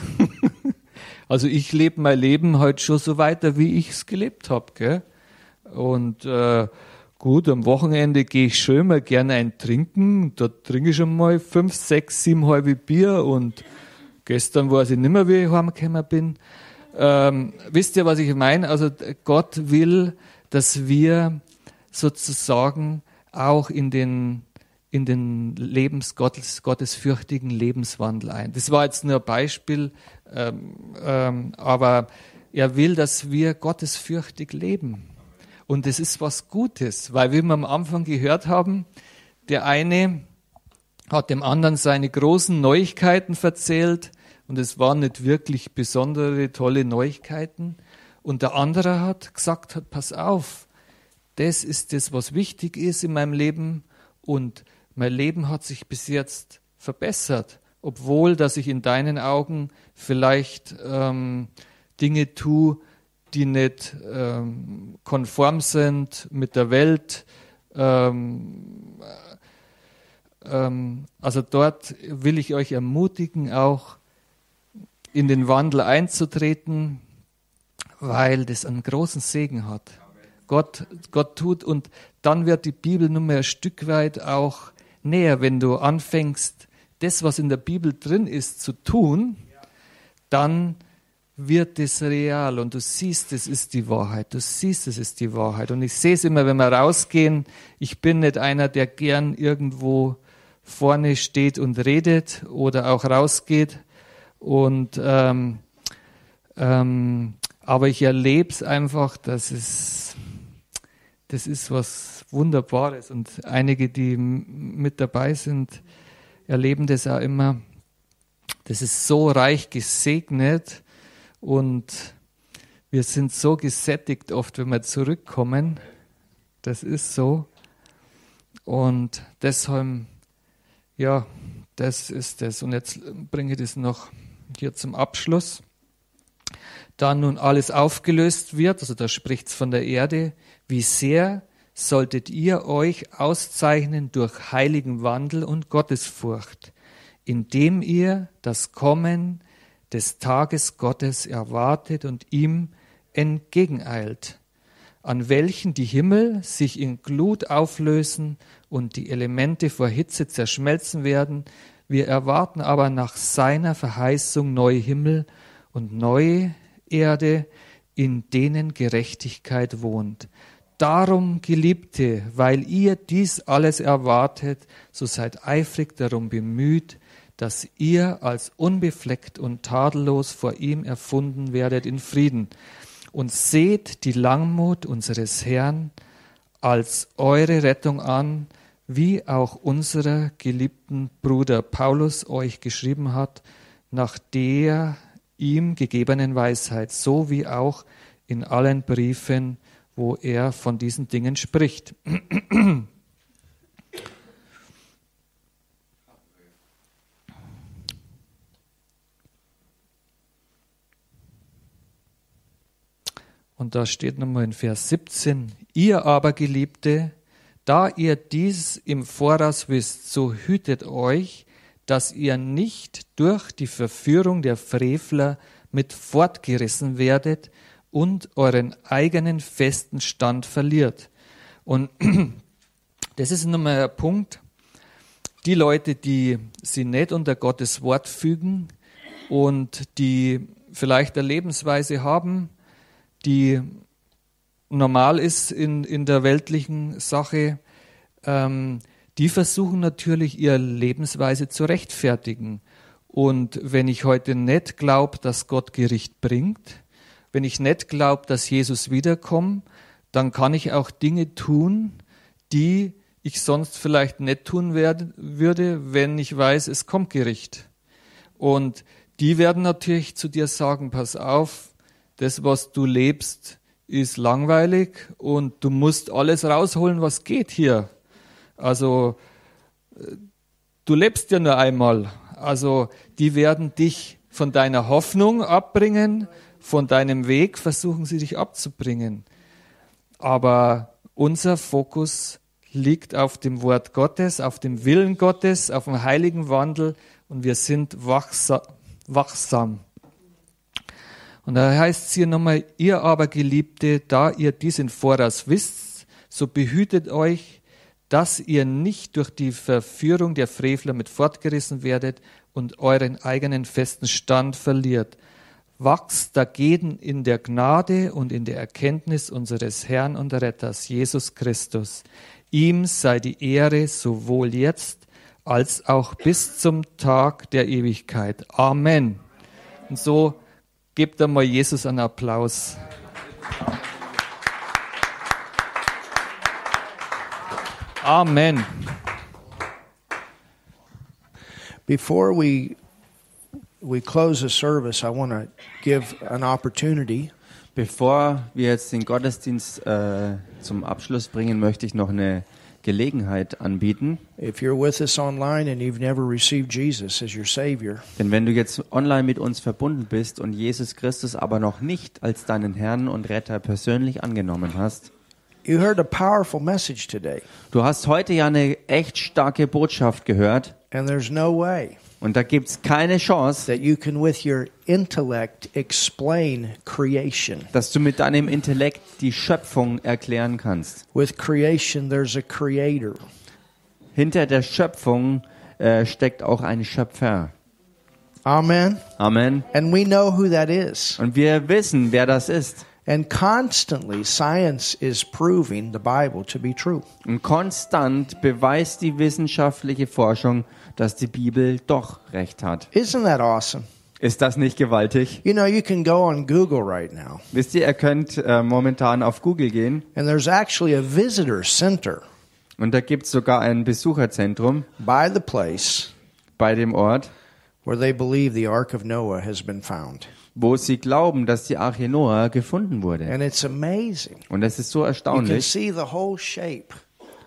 also ich lebe mein Leben halt schon so weiter, wie ich es gelebt habe. Und äh, gut, am Wochenende gehe ich schön mal gerne ein Trinken. Da trinke ich schon mal fünf, sechs, sieben halbe Bier und gestern weiß ich nicht mehr, wie ich heimgekommen bin. Ähm, wisst ihr, was ich meine? Also Gott will, dass wir sozusagen auch in den, in den Lebens Gottes, gottesfürchtigen Lebenswandel ein. Das war jetzt nur ein Beispiel, ähm, ähm, aber er will, dass wir gottesfürchtig leben. Und das ist was Gutes, weil wie wir am Anfang gehört haben, der eine hat dem anderen seine großen Neuigkeiten erzählt und es waren nicht wirklich besondere, tolle Neuigkeiten. Und der andere hat gesagt, hat, pass auf, das ist das, was wichtig ist in meinem Leben und mein Leben hat sich bis jetzt verbessert, obwohl, dass ich in deinen Augen vielleicht ähm, Dinge tue, die nicht ähm, konform sind mit der Welt. Ähm, ähm, also dort will ich euch ermutigen, auch in den Wandel einzutreten, weil das einen großen Segen hat. Gott, Gott tut und dann wird die Bibel nur mehr ein Stück weit auch näher, wenn du anfängst, das, was in der Bibel drin ist, zu tun, dann wird es real und du siehst, es ist die Wahrheit. Du siehst, es ist die Wahrheit. Und ich sehe es immer, wenn wir rausgehen. Ich bin nicht einer, der gern irgendwo vorne steht und redet oder auch rausgeht. Und ähm, ähm, aber ich erlebe es einfach, dass es das ist was Wunderbares. Und einige, die mit dabei sind, erleben das auch immer. Das ist so reich gesegnet und wir sind so gesättigt oft, wenn wir zurückkommen. Das ist so. Und deshalb, ja, das ist es. Und jetzt bringe ich das noch hier zum Abschluss. Da nun alles aufgelöst wird, also da spricht es von der Erde, wie sehr solltet ihr euch auszeichnen durch heiligen Wandel und Gottesfurcht, indem ihr das Kommen des Tages Gottes erwartet und ihm entgegeneilt, an welchen die Himmel sich in Glut auflösen und die Elemente vor Hitze zerschmelzen werden. Wir erwarten aber nach seiner Verheißung neue Himmel und neue Erde, in denen Gerechtigkeit wohnt. Darum, Geliebte, weil ihr dies alles erwartet, so seid eifrig darum bemüht, dass ihr als unbefleckt und tadellos vor ihm erfunden werdet in Frieden. Und seht die Langmut unseres Herrn als eure Rettung an, wie auch unserer geliebten Bruder Paulus euch geschrieben hat, nach der ihm gegebenen Weisheit, so wie auch in allen Briefen, wo er von diesen Dingen spricht. Und da steht nochmal in Vers 17, ihr aber Geliebte, da ihr dies im Voraus wisst, so hütet euch, dass ihr nicht durch die Verführung der Frevler mit fortgerissen werdet und euren eigenen festen Stand verliert. Und das ist nochmal ein Punkt. Die Leute, die sie nicht unter Gottes Wort fügen und die vielleicht eine Lebensweise haben, die normal ist in, in der weltlichen Sache, ähm, die versuchen natürlich ihre Lebensweise zu rechtfertigen. Und wenn ich heute nicht glaube, dass Gott Gericht bringt, wenn ich nicht glaube, dass Jesus wiederkommt, dann kann ich auch Dinge tun, die ich sonst vielleicht nicht tun werde, würde, wenn ich weiß, es kommt Gericht. Und die werden natürlich zu dir sagen, pass auf, das, was du lebst, ist langweilig und du musst alles rausholen, was geht hier. Also, du lebst ja nur einmal. Also, die werden dich von deiner Hoffnung abbringen, von deinem Weg versuchen sie dich abzubringen. Aber unser Fokus liegt auf dem Wort Gottes, auf dem Willen Gottes, auf dem heiligen Wandel und wir sind wachsam. Und da heißt es hier nochmal, ihr aber Geliebte, da ihr dies in Voraus wisst, so behütet euch, dass ihr nicht durch die Verführung der Frevler mit fortgerissen werdet und euren eigenen festen Stand verliert. Wachst dagegen in der Gnade und in der Erkenntnis unseres Herrn und Retters, Jesus Christus. Ihm sei die Ehre sowohl jetzt als auch bis zum Tag der Ewigkeit. Amen. Und so gebt einmal Jesus einen Applaus. Amen. Before we we close the service, I want to give an opportunity Bevor wir jetzt den Gottesdienst äh, zum Abschluss bringen, möchte ich noch eine Gelegenheit anbieten. if you're with us online and you've never received Jesus as your savior. Denn wenn du jetzt online mit uns verbunden bist und Jesus Christus aber noch nicht als deinen Herrn und Retter persönlich angenommen hast, You heard a powerful message today, du hast heute ja eine echt starke Botschaft gehört and there's no way und da gibt's keine Chance, that you can with your intellect explain creation. dass du mit deinem Intellekt die Schöpfung erklären kannst. With creation there's a creator. Hinter der Schöpfung äh, steckt auch ein Schöpfer. Amen. Amen. And we know who that is. Und wir wissen, wer das ist. And constantly science is proving the Bible to be true. Und konstant beweist die wissenschaftliche Forschung, dass die Bibel doch recht hat. Isn't that awesome? Ist das nicht gewaltig? You know, you can go on Google right now, Wisst ihr, ihr könnt äh, momentan auf Google gehen and there's actually a visitor center und da gibt es sogar ein Besucherzentrum by the place bei dem Ort, where they believe the Ark of Noah has been found. wo sie glauben, dass die Arche Noah gefunden wurde. And it's amazing. Und das ist so You can erstaunlich. see the whole shape.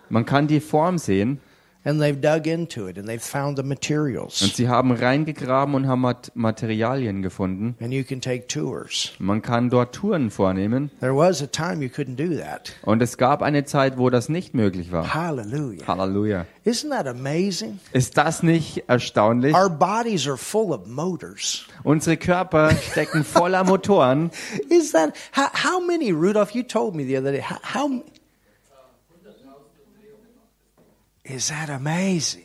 Man kann die Form sehen And they've dug into it and they've found the und materials. sie haben reingegraben und haben Mat Materialien gefunden. And you can take tours. Man kann dort Touren vornehmen There was a time you couldn't do that. und es gab eine Zeit, wo das nicht möglich war. Hallelujah. Halleluja. Isn't that amazing? Ist das nicht erstaunlich? Our bodies are full of motors. Unsere Körper stecken voller Motoren. Is that how, how many, Rudolph? You told me the other day. How, how is that amazing?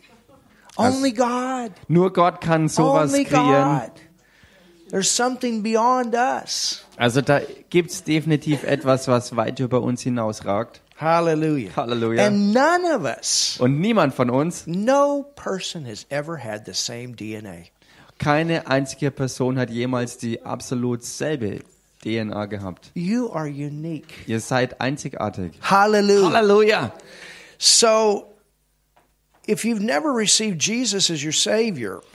Only God. Nur Gott kann sowas Only kreieren. God. There's something beyond us. Also da gibt's definitiv etwas, was weit über uns hinausragt. Hallelujah. Halleluja. And none of us, Und niemand von uns, no person has ever had the same DNA. keine einzige Person hat jemals die absolut selbe DNA gehabt. You are unique. Ihr seid einzigartig. Hallelujah. Halleluja. So, if you've never received Jesus as your Savior,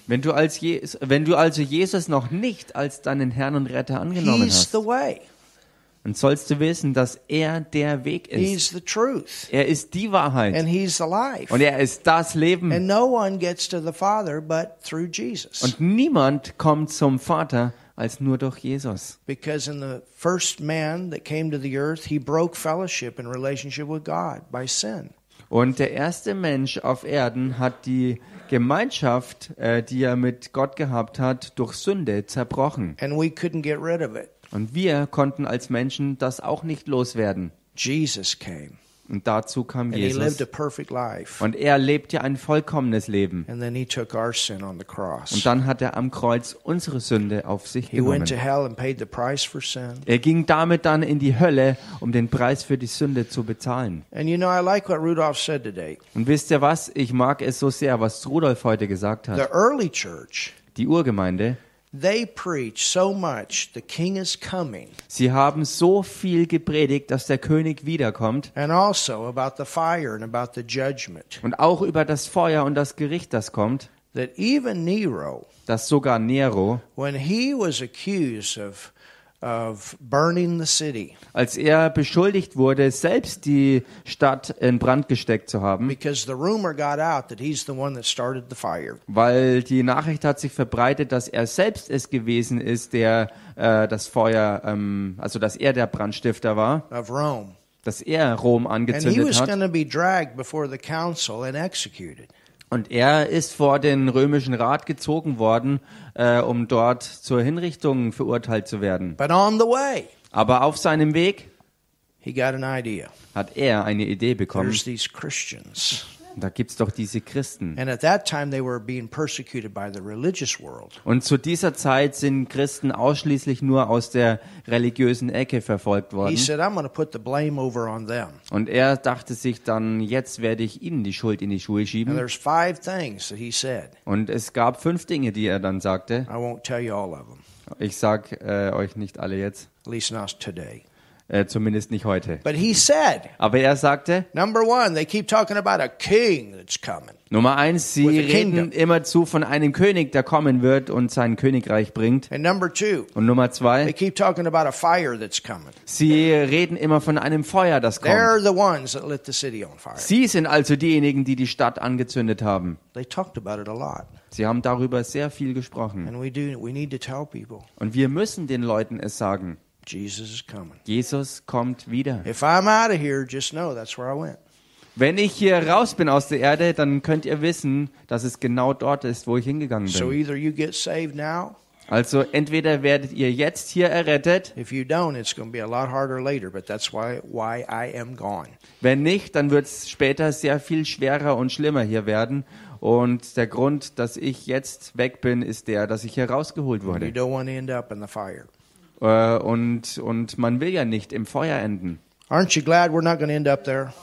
Wenn du, als Je wenn du also Jesus noch nicht als deinen Herrn und Retter angenommen hast, the way, dann sollst du wissen, dass er der Weg ist. He's the truth, Er ist die Wahrheit. and He's the life. Und er ist das Leben. And no one gets to the Father but through Jesus. Und niemand kommt zum Vater als nur durch Jesus. Because in the first man that came to the earth, he broke fellowship and relationship with God by sin. Und der erste Mensch auf Erden hat die Gemeinschaft, äh, die er mit Gott gehabt hat, durch Sünde zerbrochen. And we couldn't get rid of it. Und wir konnten als Menschen das auch nicht loswerden. Jesus came, Und dazu kam and He lived a Jesus. perfect life. Und er lebte ein vollkommenes Leben. And then He took our sin on the Und cross. dann hat er am Kreuz unsere Sünde auf sich He went to genommen. hell and paid the price for sin. Er ging damit dann in die Hölle, um den Preis für die Sünde zu bezahlen. And you know, I like what Rudolph said today. Und wisst ihr was? Ich mag es so sehr, was Rudolf heute gesagt The hat. early church, Die Urgemeinde, they preach so much the king is coming, sie haben so viel gepredigt, dass der König wiederkommt. And also about the fire and about the judgment. und auch über das Feuer und das Gericht, das kommt, That even Nero, dass sogar Nero, when he was accused of, als er beschuldigt wurde, selbst die Stadt in Brand gesteckt zu haben, because the rumor got out that he's the one that started the fire. weil die Nachricht hat sich verbreitet, dass er selbst es gewesen ist, der äh, das Feuer, ähm, also dass er der Brandstifter war, dass er Rom angezündet hat. Und er ist vor den römischen Rat gezogen worden, äh, um dort zur Hinrichtung verurteilt zu werden. But on the way, Aber auf seinem Weg he got an idea. hat er eine Idee bekommen. There's these Christians. Da gibt's doch diese Christen. And at that time, they were being persecuted by the religious world. Und zu dieser Zeit sind Christen ausschließlich nur aus der religiösen Ecke verfolgt He worden. said, I'm going to put the blame over on them. Und er dachte sich dann, jetzt werde ich ihnen die Schuld in die Schuhe And schieben. Und es gab fünf Dinge, die er dann sagte. I won't tell you all of them, Ich sag äh, euch nicht alle jetzt, at least not today. Äh, zumindest nicht heute. But he said, Aber er sagte, number one, they keep talking about a king that's coming. Nummer eins, sie reden immerzu von einem König, der kommen wird und sein Königreich bringt. And number two, Und Nummer they zwei, keep talking about a fire that's coming. sie reden immer von einem Feuer, das They're kommt. the ones that lit the city on fire. Sie sind also diejenigen, die die Stadt angezündet haben. They talked about it a lot. Sie haben darüber sehr viel gesprochen. And we do we need to tell people Und wir müssen den Leuten es sagen. Jesus is coming. Jesus kommt wieder. If I'm out of here, just know that's where I went. Wenn ich hier raus bin aus der Erde, dann könnt ihr wissen, dass es genau dort ist, wo ich hingegangen So bin. either you get saved now, Also entweder werdet ihr jetzt hier errettet, if you don't, it's going to be a lot harder later, but that's why why I am gone. wenn nicht, dann wird es später sehr viel schwerer und schlimmer hier werden. Und der Grund, dass ich jetzt weg bin, ist der, dass ich hier rausgeholt You wurde. don't want to end up in the fire. Äh, Und, und man will ja nicht im Feuer enden. Aren't you glad we're not going to end up there?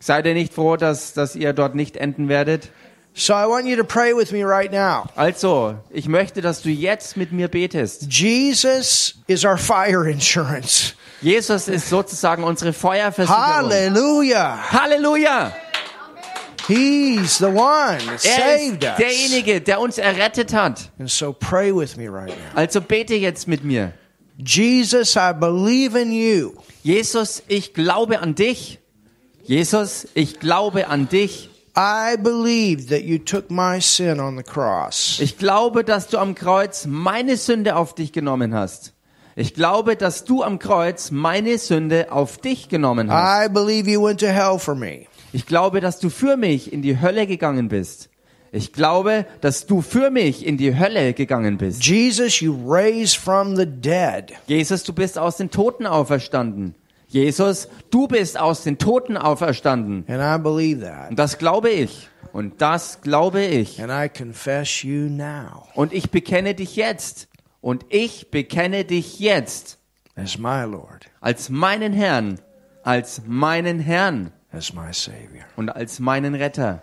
Seid ihr nicht froh, dass, dass ihr dort nicht enden werdet? So I want you to pray with me right now. Also, ich möchte, dass du jetzt mit mir betest. Jesus is our fire insurance. Jesus ist sozusagen unsere Feuerversicherung. Hallelujah. Halleluja! He's the one that Er saved ist us. derjenige, der uns errettet hat. And so pray with me right now. Also bete jetzt mit mir. Jesus, I believe in you. Jesus, ich glaube an dich. Jesus, ich glaube an dich. I believe that you took my sin on the cross. Ich glaube, dass du am Kreuz meine Sünde auf dich genommen hast. Ich glaube, dass du am Kreuz meine Sünde auf dich genommen hast. I believe you went to hell for me. Ich glaube, dass du für mich in die Hölle gegangen bist. Ich glaube, dass du für mich in die Hölle gegangen bist. Jesus, you raised from the dead. Jesus, du bist aus den Toten auferstanden. Jesus, du bist aus den Toten auferstanden. And I believe that. Und das glaube ich. Und das glaube ich. And I confess you now Und ich bekenne dich jetzt. Und ich bekenne dich jetzt as my Lord, als meinen Herrn, als meinen Herrn as my Savior. und als meinen Retter.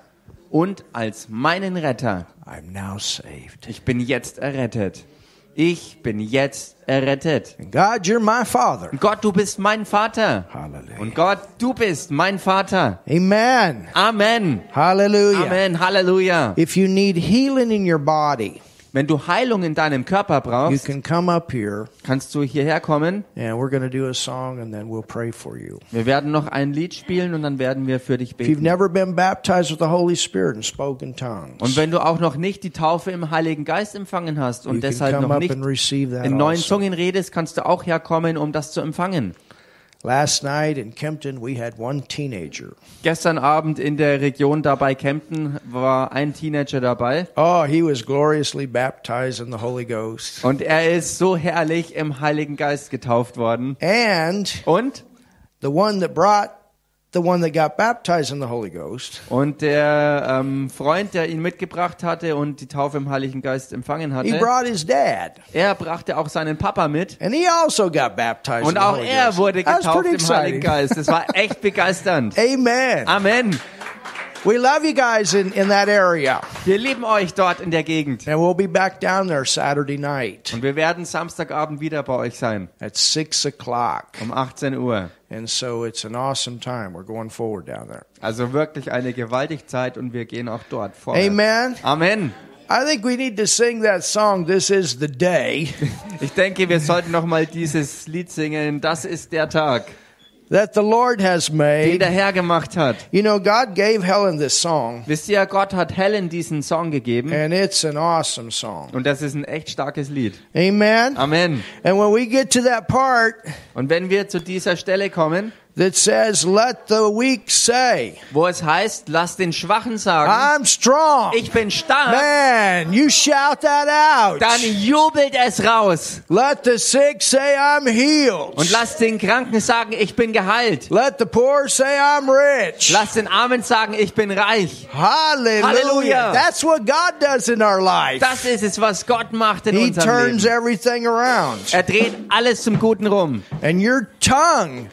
Und als meinen Retter. I'm now saved. Ich bin jetzt errettet. Ich bin jetzt errettet. And God, you're my Father. Und Gott, du bist mein Vater. Hallelujah. Und Gott, du bist mein Vater. Amen. Amen. Hallelujah. Amen. Halleluja. If you need healing in your body, Wenn du Heilung in deinem Körper you brauchst, can come up here kannst du hierher kommen. and we're going to do a song and then we'll pray for you. Wir werden noch ein Lied spielen und dann werden wir für dich If you've beten. never been baptized with the Holy Spirit and spoken tongues, Und wenn du auch noch nicht die Taufe im Heiligen Geist empfangen hast you und can deshalb come noch up nicht and receive that in neuen also. Zungen redest, kannst du auch herkommen, um das zu empfangen. Last night in Kempton, we had one teenager. Gestern Abend in der Region dabei Kempten war ein Teenager dabei Oh, he was gloriously baptized in the Holy Ghost. und er ist so herrlich im Heiligen Geist getauft worden. And Und the one that brought the one that got baptized in the Holy Ghost Und der ähm, Freund, der ihn mitgebracht hatte und die Taufe im Heiligen Geist empfangen He hatte, brought his dad, er brachte auch seinen Papa mit. and he also got baptized. in Und the auch Holy er wurde getauft im Heiligen. Geist. Das war echt begeisternd. Amen. Amen. We love you guys in, in that area, Wir lieben euch dort in der Gegend. and we'll be back down there Saturday night Und wir werden Samstagabend wieder bei euch sein. at six o'clock. Um 18 Uhr. And so it's an awesome time. We're going forward down there. Also wirklich eine gewaltige Zeit und wir gehen auch dort vorwärts. Amen. Amen. I think we need to sing that song. This is the day Ich denke, wir sollten noch mal dieses Lied singen. Das ist der Tag, that the Lord has den made. der Herr gemacht hat. You know, God gave Helen this song, Wisst ihr, Gott hat Helen diesen Song gegeben. and it's an awesome song. Und das ist ein echt starkes Lied. Amen. Amen. And when we get to that part, Und wenn wir zu dieser Stelle kommen, that says, Let the weak say, wo es heißt, lass den Schwachen sagen, I'm strong. ich bin stark, Man, you shout that out. dann jubelt es raus. Let the sick say, I'm healed. Und lass den Kranken sagen, ich bin geheilt. Let the poor say, I'm rich. Lass den Armen sagen, ich bin reich. Hallelujah. Hallelujah. That's what God does in our life. Das ist es, was Gott macht in He unserem turns Leben. everything around. Er dreht alles zum Guten rum. And your tongue,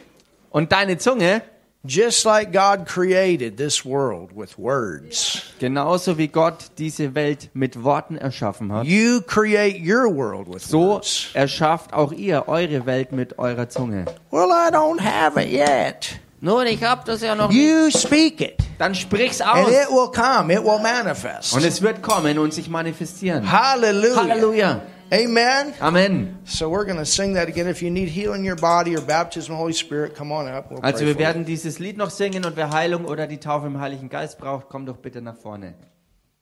Und deine Zunge, just like God created this world with words, genauso wie Gott diese Welt mit Worten erschaffen hat, you create your world with so words. erschafft auch ihr eure Welt mit eurer Zunge. Well, I don't have it yet. Nun, ich hab das ja noch nicht. You speak it, Dann sprich's and aus. it will come. It will manifest. Und es wird kommen und sich manifestieren. Hallelujah. Halleluja. Amen. Amen. So we're going to sing that again. If you need healing in your body or baptism Holy Spirit, come on up. We'll Also wir werden dieses Lied noch singen und wer Heilung oder die Taufe im Heiligen Geist braucht, kommt doch bitte nach vorne.